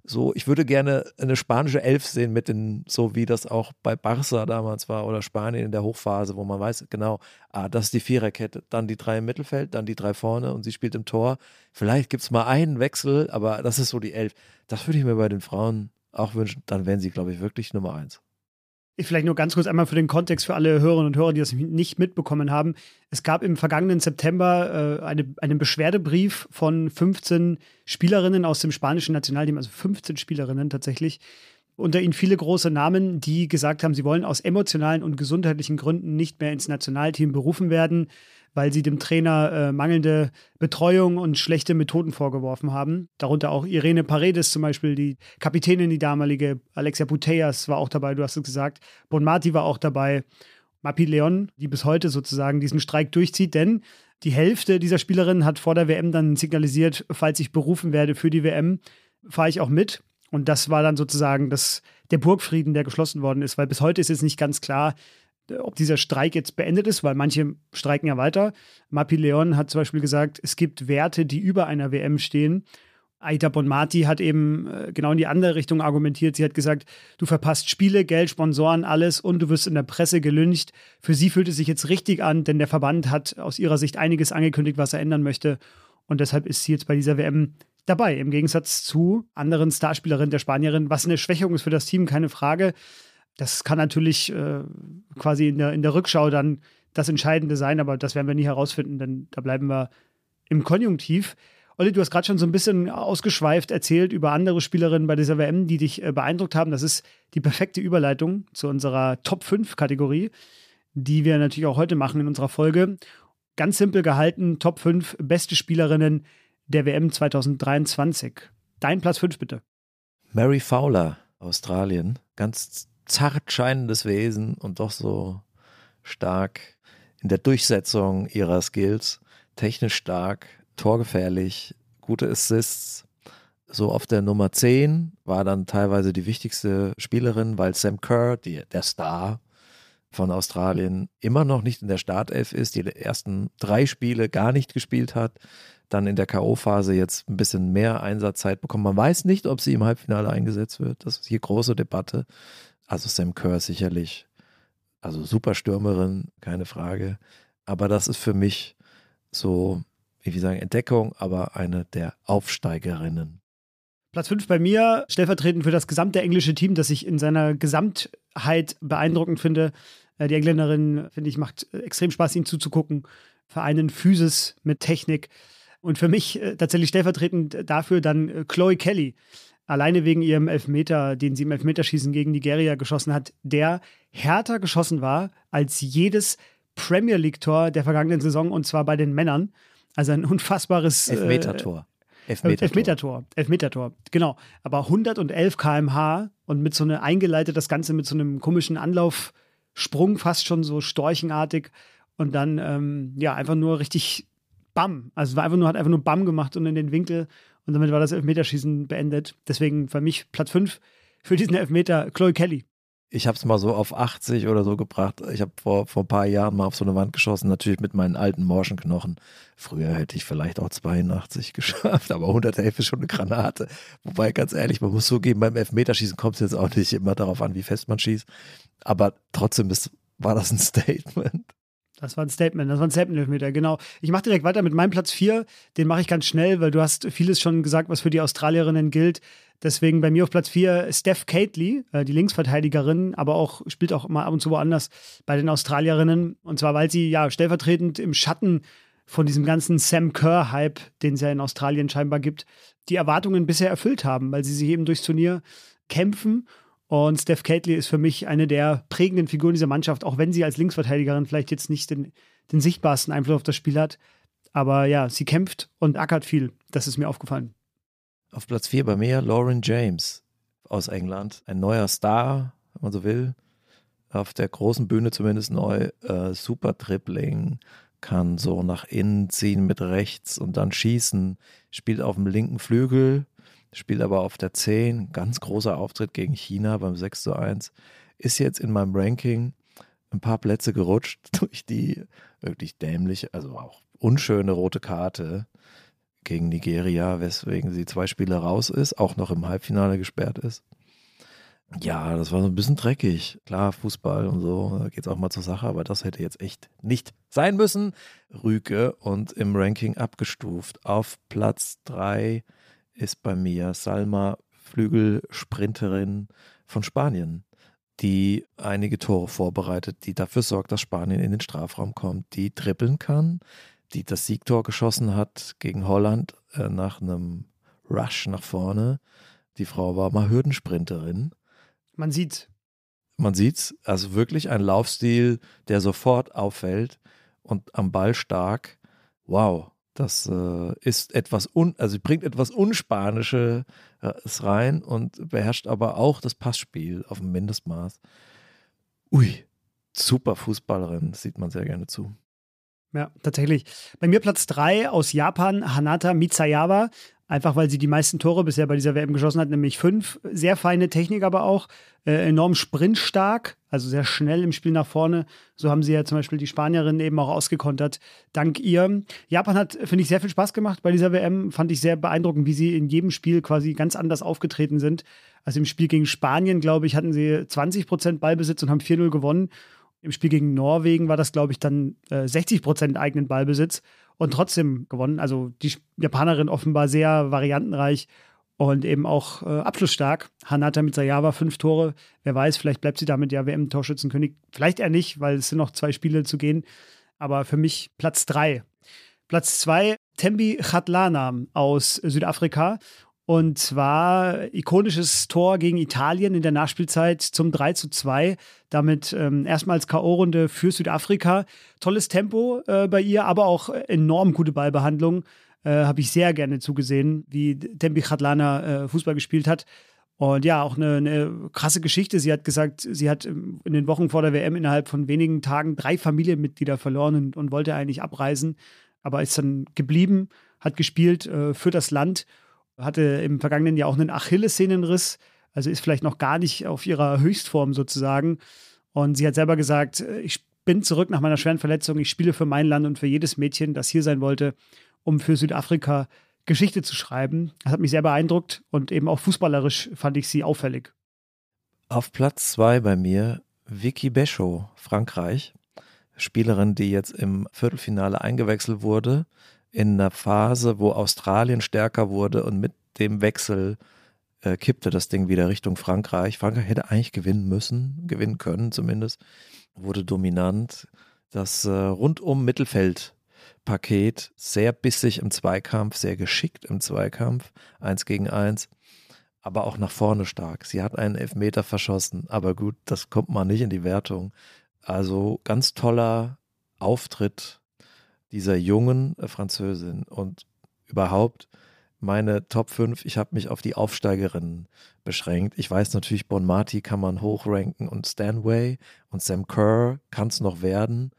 so, ich würde gerne eine spanische Elf sehen mit den, so wie das auch bei Barca damals war oder Spanien in der Hochphase, wo man weiß, genau, ah, das ist die Viererkette, dann die drei im Mittelfeld, dann die drei vorne und sie spielt im Tor. Vielleicht gibt es mal einen Wechsel, aber das ist so die Elf. Das würde ich mir bei den Frauen auch wünschen. Dann wären sie, glaube ich, wirklich Nummer eins. Vielleicht nur ganz kurz einmal für den Kontext für alle Hörerinnen und Hörer, die das nicht mitbekommen haben. Es gab im vergangenen September äh, eine, einen Beschwerdebrief von 15 Spielerinnen aus dem spanischen Nationalteam, also 15 Spielerinnen tatsächlich. Unter ihnen viele große Namen, die gesagt haben, sie wollen aus emotionalen und gesundheitlichen Gründen nicht mehr ins Nationalteam berufen werden weil sie dem Trainer äh, mangelnde Betreuung und schlechte Methoden vorgeworfen haben. Darunter auch Irene Paredes zum Beispiel, die Kapitänin, die damalige, Alexia Putellas war auch dabei, du hast es gesagt, Bonmati war auch dabei, Mapi Leon, die bis heute sozusagen diesen Streik durchzieht, denn die Hälfte dieser Spielerinnen hat vor der WM dann signalisiert, falls ich berufen werde für die WM, fahre ich auch mit. Und das war dann sozusagen das, der Burgfrieden, der geschlossen worden ist, weil bis heute ist jetzt nicht ganz klar, ob dieser Streik jetzt beendet ist, weil manche streiken ja weiter. Mapi Leon hat zum Beispiel gesagt, es gibt Werte, die über einer WM stehen. Aita Bonmati hat eben äh, genau in die andere Richtung argumentiert. Sie hat gesagt, du verpasst Spiele, Geld, Sponsoren, alles und du wirst in der Presse gelüncht. Für sie fühlt es sich jetzt richtig an, denn der Verband hat aus ihrer Sicht einiges angekündigt, was er ändern möchte. Und deshalb ist sie jetzt bei dieser WM dabei, im Gegensatz zu anderen Starspielerinnen der Spanierin, was eine Schwächung ist für das Team, keine Frage. Das kann natürlich äh, quasi in der, in der Rückschau dann das Entscheidende sein, aber das werden wir nie herausfinden, denn da bleiben wir im Konjunktiv. Olli, du hast gerade schon so ein bisschen ausgeschweift erzählt über andere Spielerinnen bei dieser WM, die dich äh, beeindruckt haben. Das ist die perfekte Überleitung zu unserer Top 5 Kategorie, die wir natürlich auch heute machen in unserer Folge. Ganz simpel gehalten, Top 5 beste Spielerinnen der WM 2023. Dein Platz 5 bitte. Mary Fowler, Australien. Ganz zart scheinendes Wesen und doch so stark in der Durchsetzung ihrer Skills, technisch stark, torgefährlich, gute Assists. So auf der Nummer 10 war dann teilweise die wichtigste Spielerin, weil Sam Kerr, die, der Star von Australien, immer noch nicht in der Startelf ist, die ersten drei Spiele gar nicht gespielt hat, dann in der K.O.-Phase jetzt ein bisschen mehr Einsatzzeit bekommen. Man weiß nicht, ob sie im Halbfinale eingesetzt wird. Das ist hier große Debatte. Also Sam Kerr sicherlich, also super Stürmerin, keine Frage. Aber das ist für mich so, wie wir sagen, Entdeckung, aber eine der Aufsteigerinnen. Platz 5 bei mir, stellvertretend für das gesamte englische Team, das ich in seiner Gesamtheit beeindruckend finde. Äh, die Engländerin, finde ich, macht äh, extrem Spaß, ihnen zuzugucken. Vereinen Physis mit Technik. Und für mich äh, tatsächlich stellvertretend dafür dann Chloe Kelly, alleine wegen ihrem Elfmeter, den sie im Elfmeterschießen gegen Nigeria geschossen hat, der härter geschossen war als jedes Premier League-Tor der vergangenen Saison und zwar bei den Männern. Also ein unfassbares äh, Elfmetertor. Äh, Elfmetertor. Elfmetertor. Elfmetertor, genau. Aber 111 km/h und mit so einer eingeleitet, das Ganze mit so einem komischen Anlaufsprung, fast schon so storchenartig. Und dann, ähm, ja, einfach nur richtig Bam. Also war einfach nur, hat einfach nur Bam gemacht und in den Winkel. Und damit war das Elfmeterschießen beendet. Deswegen für mich Platz 5 für diesen Elfmeter Chloe Kelly. Ich habe es mal so auf 80 oder so gebracht. Ich habe vor, vor ein paar Jahren mal auf so eine Wand geschossen, natürlich mit meinen alten Morschenknochen. Früher hätte ich vielleicht auch 82 geschafft, aber 111 ist schon eine Granate. Wobei, ganz ehrlich, man muss zugeben, beim Elfmeterschießen kommt es jetzt auch nicht immer darauf an, wie fest man schießt. Aber trotzdem ist, war das ein Statement. Das war ein Statement, das war ein Statement-Elfmeter, genau. Ich mache direkt weiter mit meinem Platz 4. Den mache ich ganz schnell, weil du hast vieles schon gesagt, was für die Australierinnen gilt. Deswegen bei mir auf Platz 4 Steph Cately, äh, die Linksverteidigerin, aber auch spielt auch mal ab und zu woanders bei den Australierinnen. Und zwar, weil sie ja stellvertretend im Schatten von diesem ganzen Sam Kerr-Hype, den es ja in Australien scheinbar gibt, die Erwartungen bisher erfüllt haben, weil sie sich eben durchs Turnier kämpfen und Steph Catley ist für mich eine der prägenden Figuren dieser Mannschaft, auch wenn sie als Linksverteidigerin vielleicht jetzt nicht den, den sichtbarsten Einfluss auf das Spiel hat. Aber ja, sie kämpft und ackert viel. Das ist mir aufgefallen. Auf Platz 4 bei mir Lauren James aus England. Ein neuer Star, wenn man so will. Auf der großen Bühne zumindest neu. Äh, super Dribbling. Kann so nach innen ziehen mit rechts und dann schießen. Spielt auf dem linken Flügel spielt aber auf der 10, ganz großer Auftritt gegen China beim 6 zu 1, ist jetzt in meinem Ranking ein paar Plätze gerutscht durch die wirklich dämliche, also auch unschöne rote Karte gegen Nigeria, weswegen sie zwei Spiele raus ist, auch noch im Halbfinale gesperrt ist. Ja, das war so ein bisschen dreckig. Klar, Fußball und so, da geht es auch mal zur Sache, aber das hätte jetzt echt nicht sein müssen. Rüke und im Ranking abgestuft auf Platz 3 ist bei mir Salma Flügelsprinterin von Spanien. die einige Tore vorbereitet, die dafür sorgt, dass Spanien in den Strafraum kommt, die trippeln kann, die das Siegtor geschossen hat gegen Holland äh, nach einem Rush nach vorne. Die Frau war mal Hürdensprinterin. Man sieht. Man sieht's, also wirklich ein Laufstil, der sofort auffällt und am Ball stark. Wow, das äh, ist etwas un, also bringt etwas Unspanisches rein und beherrscht aber auch das Passspiel auf dem Mindestmaß. Ui, super Fußballerin, sieht man sehr gerne zu. Ja, tatsächlich. Bei mir Platz 3 aus Japan, Hanata Mitsayawa. Einfach weil sie die meisten Tore bisher bei dieser WM geschossen hat, nämlich fünf. Sehr feine Technik aber auch. Äh, enorm sprintstark, also sehr schnell im Spiel nach vorne. So haben sie ja zum Beispiel die Spanierin eben auch ausgekontert, dank ihr. Japan hat, finde ich, sehr viel Spaß gemacht bei dieser WM. Fand ich sehr beeindruckend, wie sie in jedem Spiel quasi ganz anders aufgetreten sind. Also im Spiel gegen Spanien, glaube ich, hatten sie 20 Prozent Ballbesitz und haben 4-0 gewonnen. Im Spiel gegen Norwegen war das, glaube ich, dann äh, 60 Prozent eigenen Ballbesitz und trotzdem gewonnen. Also die Japanerin offenbar sehr variantenreich und eben auch äh, abschlussstark. Hanata mit Sayawa fünf Tore. Wer weiß, vielleicht bleibt sie damit ja WM-Torschützenkönig. Vielleicht eher nicht, weil es sind noch zwei Spiele zu gehen. Aber für mich Platz drei. Platz zwei, Tembi Khatlana aus Südafrika. Und zwar ikonisches Tor gegen Italien in der Nachspielzeit zum 3 zu 2. Damit ähm, erstmals K.O.-Runde für Südafrika. Tolles Tempo äh, bei ihr, aber auch enorm gute Ballbehandlung. Äh, Habe ich sehr gerne zugesehen, wie Tembi Khatlana äh, Fußball gespielt hat. Und ja, auch eine, eine, krasse Geschichte. Sie hat gesagt, sie hat in den Wochen vor der WM innerhalb von wenigen Tagen drei Familienmitglieder verloren und, und wollte eigentlich abreisen, aber ist dann geblieben, hat gespielt äh, für das Land hatte im vergangenen Jahr auch einen Achillessehnenriss, also ist vielleicht noch gar nicht auf ihrer Höchstform sozusagen. Und sie hat selber gesagt, äh, ich bin zurück nach meiner schweren Verletzung, ich spiele für mein Land und für jedes Mädchen, das hier sein wollte, um für Südafrika Geschichte zu schreiben. Das hat mich sehr beeindruckt und eben auch fußballerisch fand ich sie auffällig. Auf Platz zwei bei mir Vicky Beschow, Frankreich. Spielerin, die jetzt im Viertelfinale eingewechselt wurde in einer Phase, wo Australien stärker wurde und mit dem Wechsel äh, kippte das Ding wieder Richtung Frankreich. Frankreich hätte eigentlich gewinnen müssen, gewinnen können zumindest, wurde dominant. Das äh, rundum Mittelfeldpaket sehr bissig im Zweikampf, sehr geschickt im Zweikampf, eins gegen eins, aber auch nach vorne stark. Sie hat einen Elfmeter verschossen, aber gut, das kommt mal nicht in die Wertung. Also ganz toller Auftritt dieser jungen äh, Französin und überhaupt meine Top 5, ich habe mich auf die Aufsteigerinnen beschränkt. Ich weiß natürlich, Bon Marty kann man hochranken und Stanway und Sam Kerr kann es noch werden.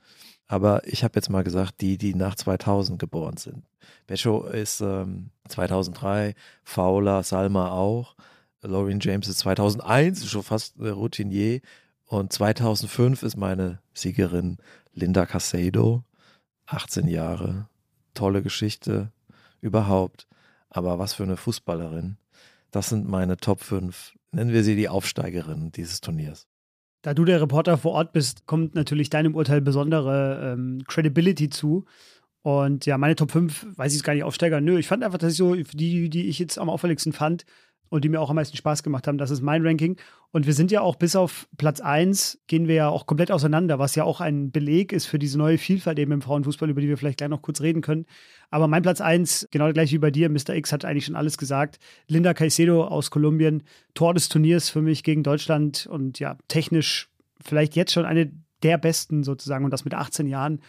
Aber ich habe jetzt mal gesagt, die, die nach 2000 geboren sind. Becho ist ähm, 2003, Fowler, Salma auch. Lauren James ist 2001, schon fast äh, Routinier. Und 2005 ist meine Siegerin Linda Casado. 18 Jahre, tolle Geschichte überhaupt. Aber was für eine Fußballerin. Das sind meine Top 5, nennen wir sie die Aufsteigerinnen dieses Turniers. Da du der Reporter vor Ort bist, kommt natürlich deinem Urteil besondere ähm, Credibility zu. Und ja, meine Top 5, weiß ich es gar nicht, Aufsteiger. Nö, ich fand einfach, dass ich so die, die ich jetzt am auffälligsten fand, und die mir auch am meisten Spaß gemacht haben. Das ist mein Ranking. Und wir sind ja auch bis auf Platz 1 gehen wir ja auch komplett auseinander, was ja auch ein Beleg ist für diese neue Vielfalt eben im Frauenfußball, über die wir vielleicht gleich noch kurz reden können. Aber mein Platz 1, genau gleich wie bei dir, Mr. X hat eigentlich schon alles gesagt. Linda Caicedo aus Kolumbien, Tor des Turniers für mich gegen Deutschland und ja, technisch vielleicht jetzt schon eine der besten sozusagen und das mit 18 Jahren.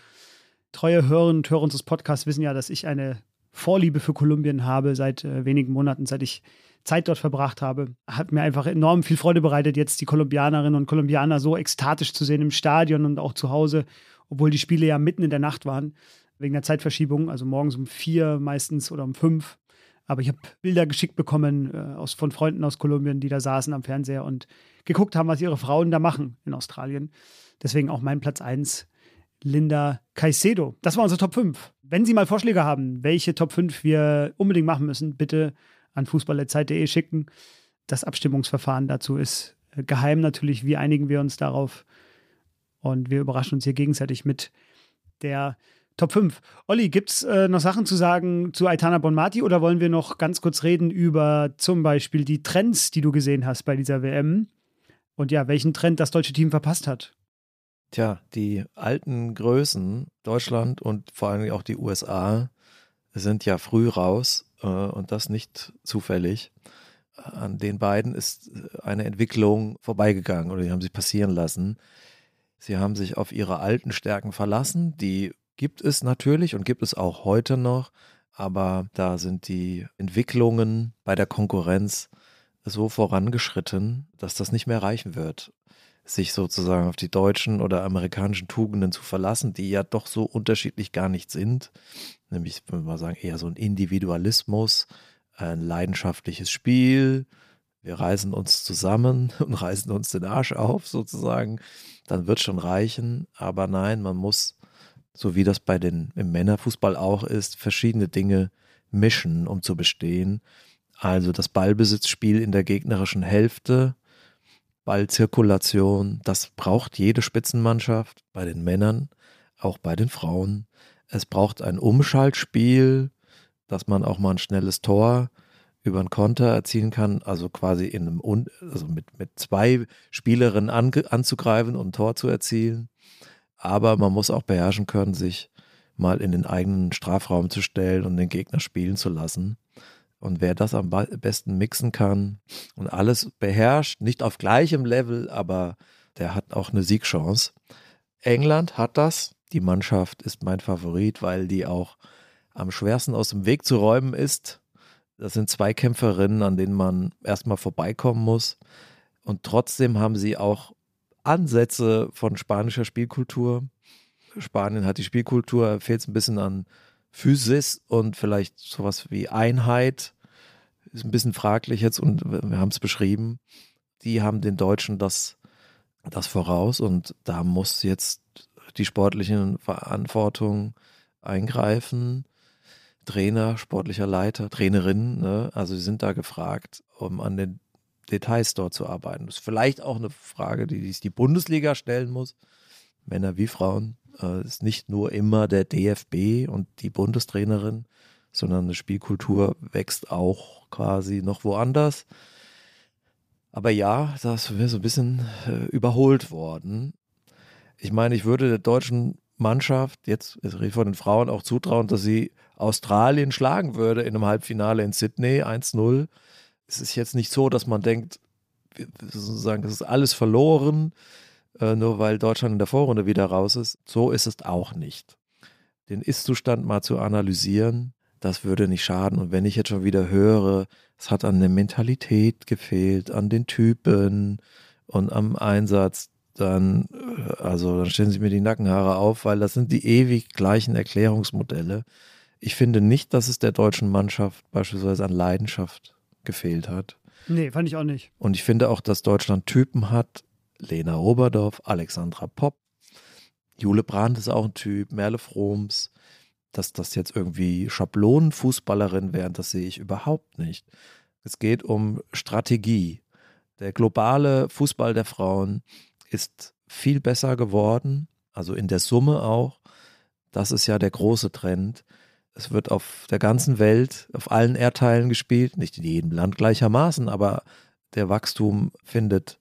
Treue Hörerinnen und Hörer unseres Podcasts wissen ja, dass ich eine Vorliebe für Kolumbien habe seit äh, wenigen Monaten, seit ich Zeit dort verbracht habe. Hat mir einfach enorm viel Freude bereitet, jetzt die Kolumbianerinnen und Kolumbianer so ekstatisch zu sehen im Stadion und auch zu Hause, obwohl die Spiele ja mitten in der Nacht waren, wegen der Zeitverschiebung, also morgens um vier meistens oder um fünf. Aber ich habe Bilder geschickt bekommen äh, aus, von Freunden aus Kolumbien, die da saßen am Fernseher und geguckt haben, was ihre Frauen da machen in Australien. Deswegen auch mein Platz 1, Linda Caicedo. Das war unsere Top 5. Wenn Sie mal Vorschläge haben, welche Top 5 wir unbedingt machen müssen, bitte an fußballerzeit.de schicken. Das Abstimmungsverfahren dazu ist äh, geheim natürlich. Wie einigen wir uns darauf? Und wir überraschen uns hier gegenseitig mit der Top 5. Olli, gibt es äh, noch Sachen zu sagen zu Aitana Bonmati oder wollen wir noch ganz kurz reden über zum Beispiel die Trends, die du gesehen hast bei dieser WM? Und ja, welchen Trend das deutsche Team verpasst hat. Tja, die alten Größen, Deutschland und vor allem auch die USA, sind ja früh raus äh, und das nicht zufällig. An den beiden ist eine Entwicklung vorbeigegangen oder die haben sie passieren lassen. Sie haben sich auf ihre alten Stärken verlassen. Die gibt es natürlich und gibt es auch heute noch. Aber da sind die Entwicklungen bei der Konkurrenz so vorangeschritten, dass das nicht mehr reichen wird, sich sozusagen auf die deutschen oder amerikanischen Tugenden zu verlassen, die ja doch so unterschiedlich gar nicht sind. Nämlich, würde man sagen, eher so ein Individualismus, ein leidenschaftliches Spiel. Wir reißen uns zusammen und reißen uns den Arsch auf, sozusagen. Dann wird schon reichen. Aber nein, man muss, so wie das bei den im Männerfußball auch ist, verschiedene Dinge mischen, um zu bestehen. Also das Ballbesitzspiel in der gegnerischen Hälfte, Ballzirkulation, das braucht jede Spitzenmannschaft bei den Männern, auch bei den Frauen. Es braucht ein Umschaltspiel, dass man auch mal ein schnelles Tor über einen Konter erzielen kann, also quasi in einem also mit, mit zwei Spielerinnen an, anzugreifen und ein Tor zu erzielen. Aber man muss auch beherrschen können, sich mal in den eigenen Strafraum zu stellen und den Gegner spielen zu lassen. Und wer das am besten mixen kann und alles beherrscht, nicht auf gleichem Level, aber der hat auch eine Siegchance. England hat das. Die Mannschaft ist mein Favorit, weil die auch am schwersten aus dem Weg zu räumen ist. Das sind zwei Kämpferinnen, an denen man erstmal vorbeikommen muss. Und trotzdem haben sie auch Ansätze von spanischer Spielkultur. Spanien hat die Spielkultur, fehlt es ein bisschen an Physis und vielleicht sowas wie Einheit. Ist ein bisschen fraglich jetzt und wir haben es beschrieben. Die haben den Deutschen das, das voraus und da muss jetzt die sportliche Verantwortung eingreifen. Trainer, sportlicher Leiter, Trainerinnen, ne? also sie sind da gefragt, um an den Details dort zu arbeiten. Das ist vielleicht auch eine Frage, die sich die Bundesliga stellen muss, Männer wie Frauen. Äh, ist nicht nur immer der DFB und die Bundestrainerin, sondern eine Spielkultur wächst auch quasi noch woanders. Aber ja, das wäre so ein bisschen äh, überholt worden. Ich meine, ich würde der deutschen Mannschaft, jetzt, jetzt rede ich von den Frauen, auch zutrauen, dass sie Australien schlagen würde in einem Halbfinale in Sydney 1-0. Es ist jetzt nicht so, dass man denkt, sozusagen, das ist alles verloren. Äh, nur weil Deutschland in der Vorrunde wieder raus ist. So ist es auch nicht. Den Ist-Zustand mal zu analysieren, das würde nicht schaden. Und wenn ich jetzt schon wieder höre, es hat an der Mentalität gefehlt, an den Typen und am Einsatz, dann, äh, also, dann stellen sich mir die Nackenhaare auf, weil das sind die ewig gleichen Erklärungsmodelle. Ich finde nicht, dass es der deutschen Mannschaft beispielsweise an Leidenschaft gefehlt hat. Nee, fand ich auch nicht. Und ich finde auch, dass Deutschland Typen hat, Lena Oberdorf, Alexandra Popp, Jule Brandt ist auch ein Typ, Merle Froms. Dass das jetzt irgendwie Schablonenfußballerin wären, das sehe ich überhaupt nicht. Es geht um Strategie. Der globale Fußball der Frauen ist viel besser geworden, also in der Summe auch. Das ist ja der große Trend. Es wird auf der ganzen Welt, auf allen Erdteilen gespielt, nicht in jedem Land gleichermaßen, aber der Wachstum findet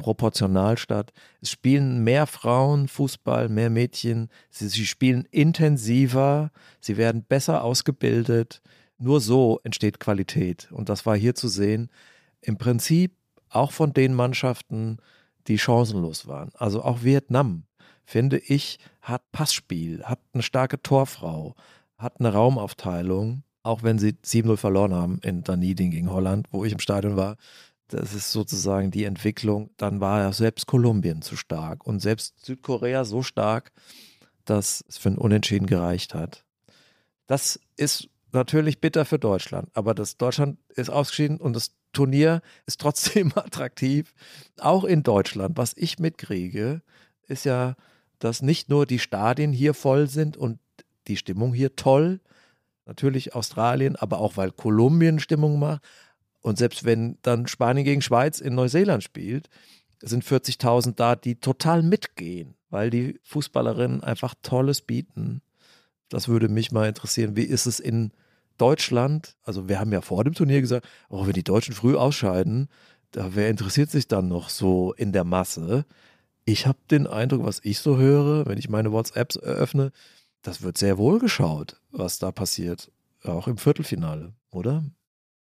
proportional statt. Es spielen mehr Frauen Fußball, mehr Mädchen. Sie, sie spielen intensiver, sie werden besser ausgebildet. Nur so entsteht Qualität. Und das war hier zu sehen. Im Prinzip auch von den Mannschaften, die chancenlos waren. Also auch Vietnam, finde ich, hat Passspiel, hat eine starke Torfrau, hat eine Raumaufteilung, auch wenn sie 7-0 verloren haben in Dunedin gegen Holland, wo ich im Stadion war. Das ist sozusagen die Entwicklung. Dann war ja selbst Kolumbien zu stark und selbst Südkorea so stark, dass es für ein Unentschieden gereicht hat. Das ist natürlich bitter für Deutschland, aber das Deutschland ist ausgeschieden und das Turnier ist trotzdem attraktiv. Auch in Deutschland, was ich mitkriege, ist ja, dass nicht nur die Stadien hier voll sind und die Stimmung hier toll, natürlich Australien, aber auch weil Kolumbien Stimmung macht, und selbst wenn dann Spanien gegen Schweiz in Neuseeland spielt, sind 40.000 da, die total mitgehen, weil die Fußballerinnen einfach Tolles bieten. Das würde mich mal interessieren. Wie ist es in Deutschland? Also wir haben ja vor dem Turnier gesagt, oh, wenn die Deutschen früh ausscheiden, da, wer interessiert sich dann noch so in der Masse? Ich habe den Eindruck, was ich so höre, wenn ich meine WhatsApps eröffne, das wird sehr wohl geschaut, was da passiert. Auch im Viertelfinale, oder?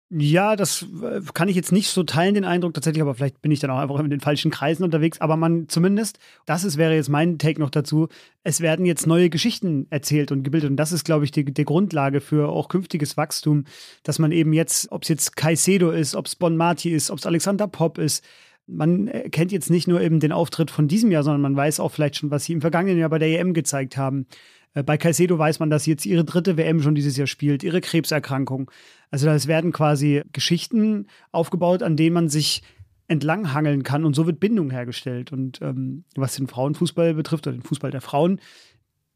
Ja, das äh, kann ich jetzt nicht so teilen, den Eindruck tatsächlich, aber vielleicht bin ich dann auch einfach in den falschen Kreisen unterwegs. Aber man zumindest, das ist, wäre jetzt mein Take noch dazu, es werden jetzt neue Geschichten erzählt und gebildet. Und das ist, glaube ich, die, die Grundlage für auch künftiges Wachstum, dass man eben jetzt, ob es jetzt Caicedo ist, ob es Bon Marti ist, ob es Alexander Popp ist, man kennt jetzt nicht nur eben den Auftritt von diesem Jahr, sondern man weiß auch vielleicht schon, was sie im vergangenen Jahr bei der EM gezeigt haben. Äh, bei Caicedo weiß man, dass sie jetzt ihre dritte WM schon dieses Jahr spielt, ihre Krebserkrankung. Also es werden quasi Geschichten aufgebaut, an denen man sich entlanghangeln kann und so wird Bindung hergestellt. Und ähm, was den Frauenfußball betrifft oder den Fußball der Frauen,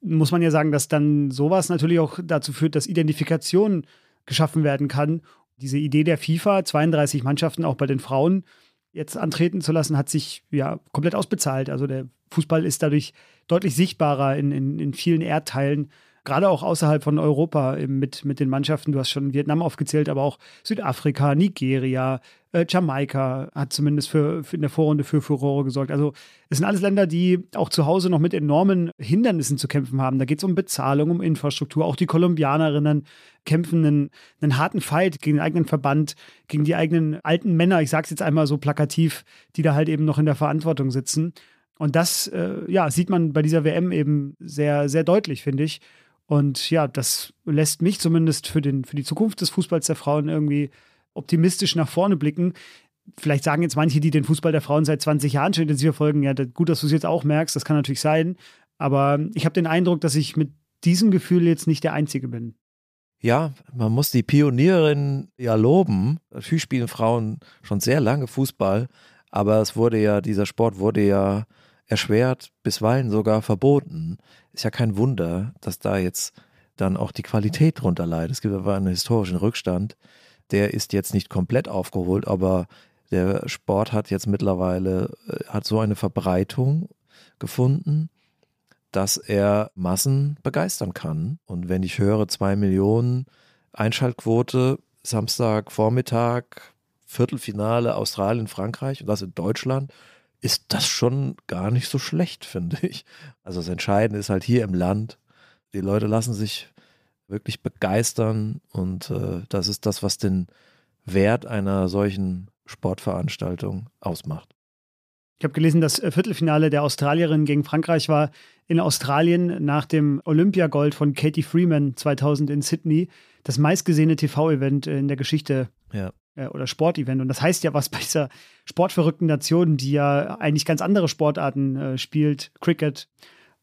muss man ja sagen, dass dann sowas natürlich auch dazu führt, dass Identifikation geschaffen werden kann. Diese Idee der FIFA, 32 Mannschaften auch bei den Frauen jetzt antreten zu lassen, hat sich ja komplett ausbezahlt. Also der Fußball ist dadurch deutlich sichtbarer in, in, in vielen Erdteilen, gerade auch außerhalb von Europa mit, mit den Mannschaften. Du hast schon Vietnam aufgezählt, aber auch Südafrika, Nigeria, äh, Jamaika hat zumindest für, für, in der Vorrunde für Furore gesorgt. Also es sind alles Länder, die auch zu Hause noch mit enormen Hindernissen zu kämpfen haben. Da geht es um Bezahlung, um Infrastruktur. Auch die Kolumbianerinnen kämpfen einen, einen harten Fight gegen den eigenen Verband, gegen die eigenen alten Männer, ich sage es jetzt einmal so plakativ, die da halt eben noch in der Verantwortung sitzen. Und das, äh, ja, sieht man bei dieser WM eben sehr, sehr deutlich, finde ich. Und ja, das lässt mich zumindest für, den, für die Zukunft des Fußballs der Frauen irgendwie optimistisch nach vorne blicken. Vielleicht sagen jetzt manche, die den Fußball der Frauen seit 20 Jahren schon intensiv verfolgen, ja, gut, dass du es jetzt auch merkst, das kann natürlich sein. Aber ich habe den Eindruck, dass ich mit diesem Gefühl jetzt nicht der Einzige bin. Ja, man muss die Pionierin ja loben. Natürlich spielen Frauen schon sehr lange Fußball, aber es wurde ja, dieser Sport wurde ja erschwert, bisweilen sogar verboten. Ist ja kein Wunder, dass da jetzt dann auch die Qualität drunter leidet. Es gibt aber einen historischen Rückstand. Der ist jetzt nicht komplett aufgeholt, aber der Sport hat jetzt mittlerweile, äh, hat so eine Verbreitung gefunden, dass er Massen begeistern kann. Und wenn ich höre, zwei Millionen Einschaltquote, Samstag, Vormittag, Viertelfinale Australien, Frankreich und das in Deutschland, ist das schon gar nicht so schlecht, finde ich. Also das Entscheidende ist halt hier im Land, die Leute lassen sich wirklich begeistern und äh, das ist das, was den Wert einer solchen Sportveranstaltung ausmacht. Ich habe gelesen, das Viertelfinale der Australierin gegen Frankreich war in Australien nach dem Olympiagold von Katie Freeman 2000 in Sydney das meistgesehene TV-Event in der Geschichte ja äh, oder Sportevent. Und das heißt ja was bei dieser sportverrückten Nation, die ja eigentlich ganz andere Sportarten äh, spielt. Cricket,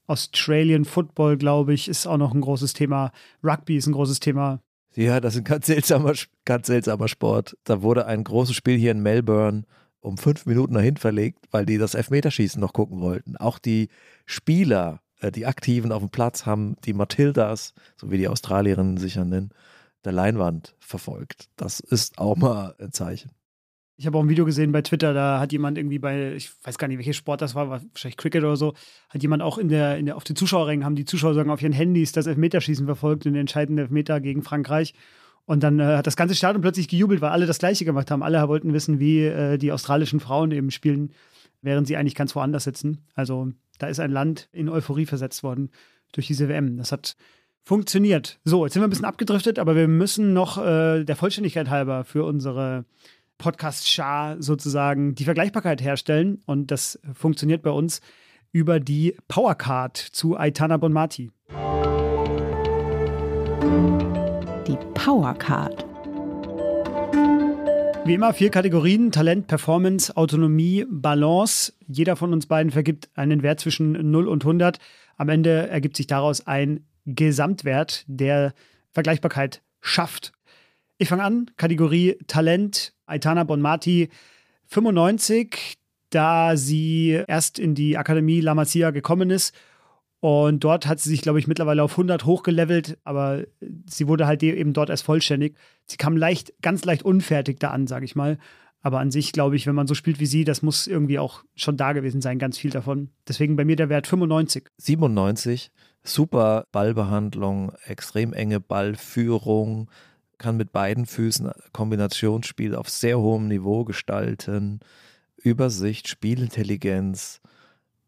Australian Football, glaube ich, ist auch noch ein großes Thema. Rugby ist ein großes Thema. Ja, das ist ein ganz seltsamer, ganz seltsamer Sport. Da wurde ein großes Spiel hier in Melbourne um fünf Minuten dahin verlegt, weil die das Elfmeterschießen noch gucken wollten. Auch die Spieler, äh, die Aktiven auf dem Platz haben die Matildas, so wie die Australierinnen sich ja nennen, der Leinwand verfolgt. Das ist auch mal ein Zeichen. Ich habe auch ein Video gesehen bei Twitter, da hat jemand irgendwie bei, ich weiß gar nicht, welcher Sport das war, wahrscheinlich Cricket oder so, hat jemand auch in der, in der auf den Zuschauerrängen, haben die Zuschauer sagen, auf ihren Handys das Elfmeterschießen verfolgt, den entscheidenden Elfmeter gegen Frankreich. Und dann äh, hat das ganze Stadion plötzlich gejubelt, weil alle das Gleiche gemacht haben. Alle wollten wissen, wie äh, die australischen Frauen eben spielen, während sie eigentlich ganz woanders sitzen. Also da ist ein Land in Euphorie versetzt worden durch diese WM. Das hat funktioniert. So, jetzt sind wir ein bisschen abgedriftet, aber wir müssen noch äh, der Vollständigkeit halber für unsere Podcast-Schar sozusagen die Vergleichbarkeit herstellen. Und das funktioniert bei uns über die Powercard zu Aitana Bonmati. Die Powercard. Wie immer vier Kategorien: Talent, Performance, Autonomie, Balance. Jeder von uns beiden vergibt einen Wert zwischen 0 und 100. Am Ende ergibt sich daraus ein Gesamtwert, der Vergleichbarkeit schafft. Ich fange an, Kategorie Talent, Aitana Bonmati 95, da sie erst in die Akademie La Masia gekommen ist und dort hat sie sich, glaube ich, mittlerweile auf 100 hochgelevelt, aber sie wurde halt eben dort erst vollständig. Sie kam leicht, ganz leicht unfertig da an, sage ich mal. Aber an sich glaube ich, wenn man so spielt wie sie, das muss irgendwie auch schon da gewesen sein, ganz viel davon. Deswegen bei mir der Wert 95. 97, super Ballbehandlung, extrem enge Ballführung, kann mit beiden Füßen Kombinationsspiel auf sehr hohem Niveau gestalten. Übersicht, Spielintelligenz,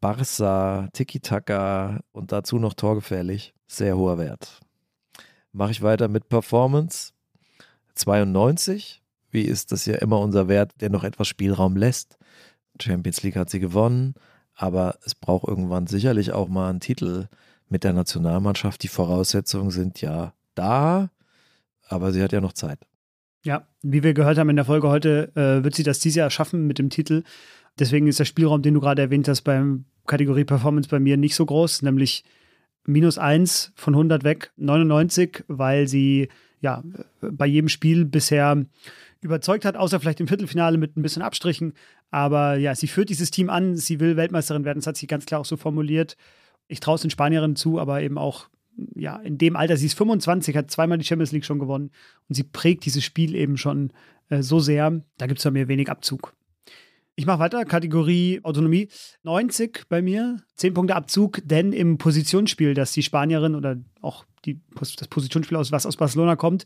Barca, Tiki-Taka und dazu noch torgefährlich. Sehr hoher Wert. Mache ich weiter mit Performance. 92. Wie ist das ja immer unser Wert, der noch etwas Spielraum lässt? Champions League hat sie gewonnen, aber es braucht irgendwann sicherlich auch mal einen Titel mit der Nationalmannschaft. Die Voraussetzungen sind ja da, aber sie hat ja noch Zeit. Ja, wie wir gehört haben in der Folge heute, äh, wird sie das dieses Jahr schaffen mit dem Titel. Deswegen ist der Spielraum, den du gerade erwähnt hast, beim Kategorie Performance bei mir nicht so groß, nämlich minus 1 von 100 weg, 99, weil sie ja bei jedem Spiel bisher überzeugt hat, außer vielleicht im Viertelfinale mit ein bisschen Abstrichen. Aber ja, sie führt dieses Team an, sie will Weltmeisterin werden, das hat sie ganz klar auch so formuliert. Ich traue es den Spanierinnen zu, aber eben auch ja, in dem Alter, sie ist 25, hat zweimal die Champions League schon gewonnen und sie prägt dieses Spiel eben schon äh, so sehr, da gibt es bei mir wenig Abzug. Ich mache weiter, Kategorie Autonomie. 90 bei mir, 10 Punkte Abzug, denn im Positionsspiel, das die Spanierin oder auch die, das Positionsspiel, aus, was aus Barcelona kommt,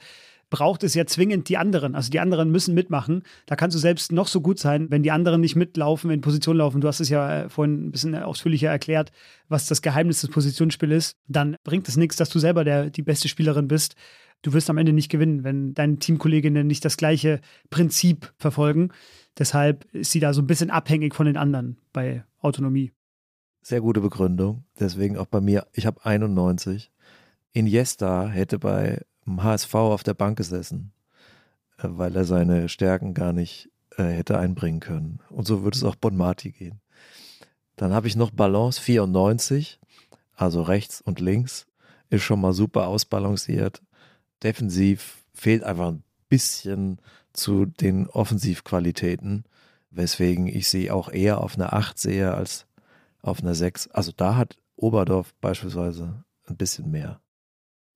braucht es ja zwingend die anderen. Also die anderen müssen mitmachen. Da kannst du selbst noch so gut sein, wenn die anderen nicht mitlaufen, in Position laufen. Du hast es ja äh, vorhin ein bisschen ausführlicher erklärt, was das Geheimnis des Positionsspiels ist. Dann bringt es nichts, dass du selber der, die beste Spielerin bist. Du wirst am Ende nicht gewinnen, wenn deine Teamkolleginnen nicht das gleiche Prinzip verfolgen. Deshalb ist sie da so ein bisschen abhängig von den anderen bei Autonomie. Sehr gute Begründung. Deswegen auch bei mir, ich habe 91. Iniesta hätte bei HSV auf der Bank gesessen, äh, weil er seine Stärken gar nicht äh, hätte einbringen können. Und so würde es auch Bonmati gehen. Dann habe ich noch Balance 94, also rechts und links, ist schon mal super ausbalanciert. Defensiv fehlt einfach ein bisschen zu den Offensivqualitäten, weswegen ich sie auch eher auf einer 8 sehe als auf einer 6. Also da hat Oberdorf beispielsweise ein bisschen mehr.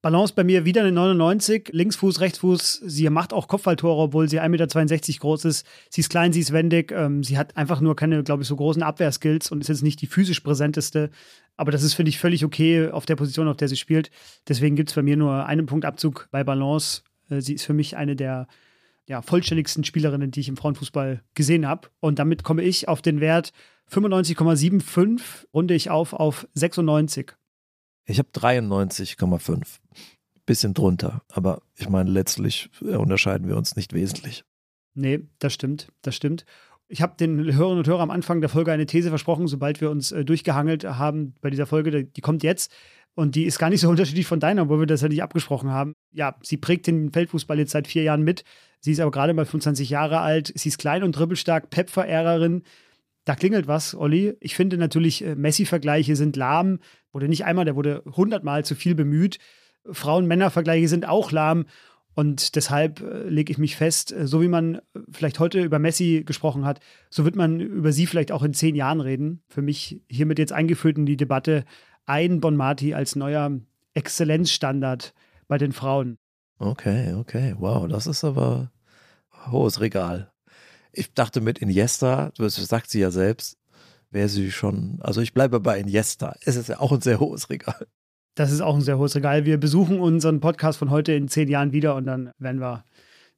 Balance bei mir wieder eine 99, Linksfuß, Rechtsfuß. Sie macht auch Kopfballtore, obwohl sie 1,62 Meter groß ist. Sie ist klein, sie ist wendig. Ähm, sie hat einfach nur keine, glaube ich, so großen Abwehrskills und ist jetzt nicht die physisch präsenteste. Aber das ist, finde ich, völlig okay auf der Position, auf der sie spielt. Deswegen gibt es bei mir nur einen Punkt Abzug bei Balance. Äh, sie ist für mich eine der ja, vollständigsten Spielerinnen, die ich im Frauenfußball gesehen habe. Und damit komme ich auf den Wert 95,75, runde ich auf auf 96. Ich habe 93,5. Bisschen drunter. Aber ich meine, letztlich unterscheiden wir uns nicht wesentlich. Nee, das stimmt. Das stimmt. Ich habe den Hörerinnen und Hörern am Anfang der Folge eine These versprochen, sobald wir uns äh, durchgehangelt haben bei dieser Folge, die kommt jetzt. Und die ist gar nicht so unterschiedlich von deiner, obwohl wir das ja nicht abgesprochen haben. Ja, sie prägt den Feldfußball jetzt seit vier Jahren mit. Sie ist aber gerade mal 25 Jahre alt. Sie ist klein und dribbelstark, Pep-Verehrerin. Da klingelt was, Olli. Ich finde natürlich, äh, Messi-Vergleiche sind lahm. Wurde nicht einmal, der wurde hundertmal zu viel bemüht. Frauen-Männer-Vergleiche sind auch lahm. Und deshalb äh, lege ich mich fest, äh, so wie man vielleicht heute über Messi gesprochen hat, so wird man über sie vielleicht auch in zehn Jahren reden. Für mich hiermit jetzt eingeführt in die Debatte ein Bon Marti als neuer Exzellenzstandard bei den Frauen. Okay, okay, wow, das ist aber hohes Regal ich dachte mit Iniesta, das sagt sie ja selbst, wäre sie schon, also ich bleibe bei Iniesta. Es ist ja auch ein sehr hohes Regal. Das ist auch ein sehr hohes Regal. Wir besuchen unseren Podcast von heute in zehn Jahren wieder und dann werden wir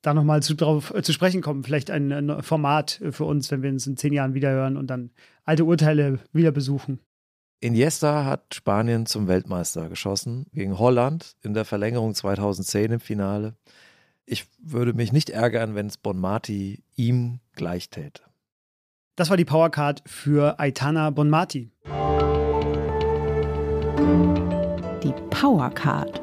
da nochmal zu, drauf äh, zu sprechen kommen. Vielleicht ein, ein, Format für uns, wenn wir uns in zehn Jahren wieder hören und dann alte Urteile wieder besuchen. Iniesta hat Spanien zum Weltmeister geschossen gegen Holland in der Verlängerung 2010 im Finale ich würde mich nicht ärgern, wenn es Bonmati ihm gleich täte. Das war die Powercard für Aitana Bonmati. Die Powercard.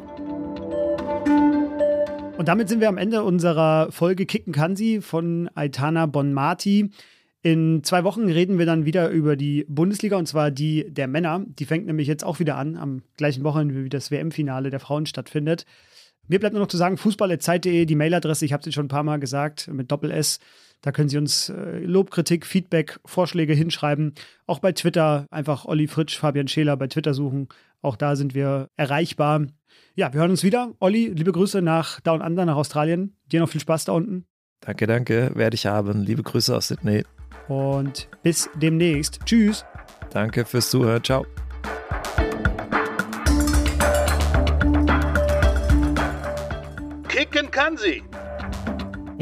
Und damit sind wir am Ende unserer Folge Kicken kann sie von Aitana Bonmati. In zwei Wochen reden wir dann wieder über die Bundesliga und zwar die der Männer. Die fängt nämlich jetzt auch wieder an, am gleichen Wochenende wie das WM-Finale der Frauen stattfindet. Mir bleibt nur noch zu sagen, fußball.zeit.de, die Mailadresse, ich habe es schon ein paar Mal gesagt, mit Doppel-S. Da können Sie uns äh, Lob, Kritik, Feedback, Vorschläge hinschreiben. Auch bei Twitter einfach Olli Fritsch, Fabian Scheler bei Twitter suchen. Auch da sind wir erreichbar. Ja, wir hören uns wieder. Olli, liebe Grüße nach Down Under, nach Australien. Dir noch viel Spaß da unten. Danke, danke. Werde ich haben. Liebe Grüße aus Sydney. Und bis demnächst. Tschüss. Danke fürs Zuhören. Ciao. kann sie.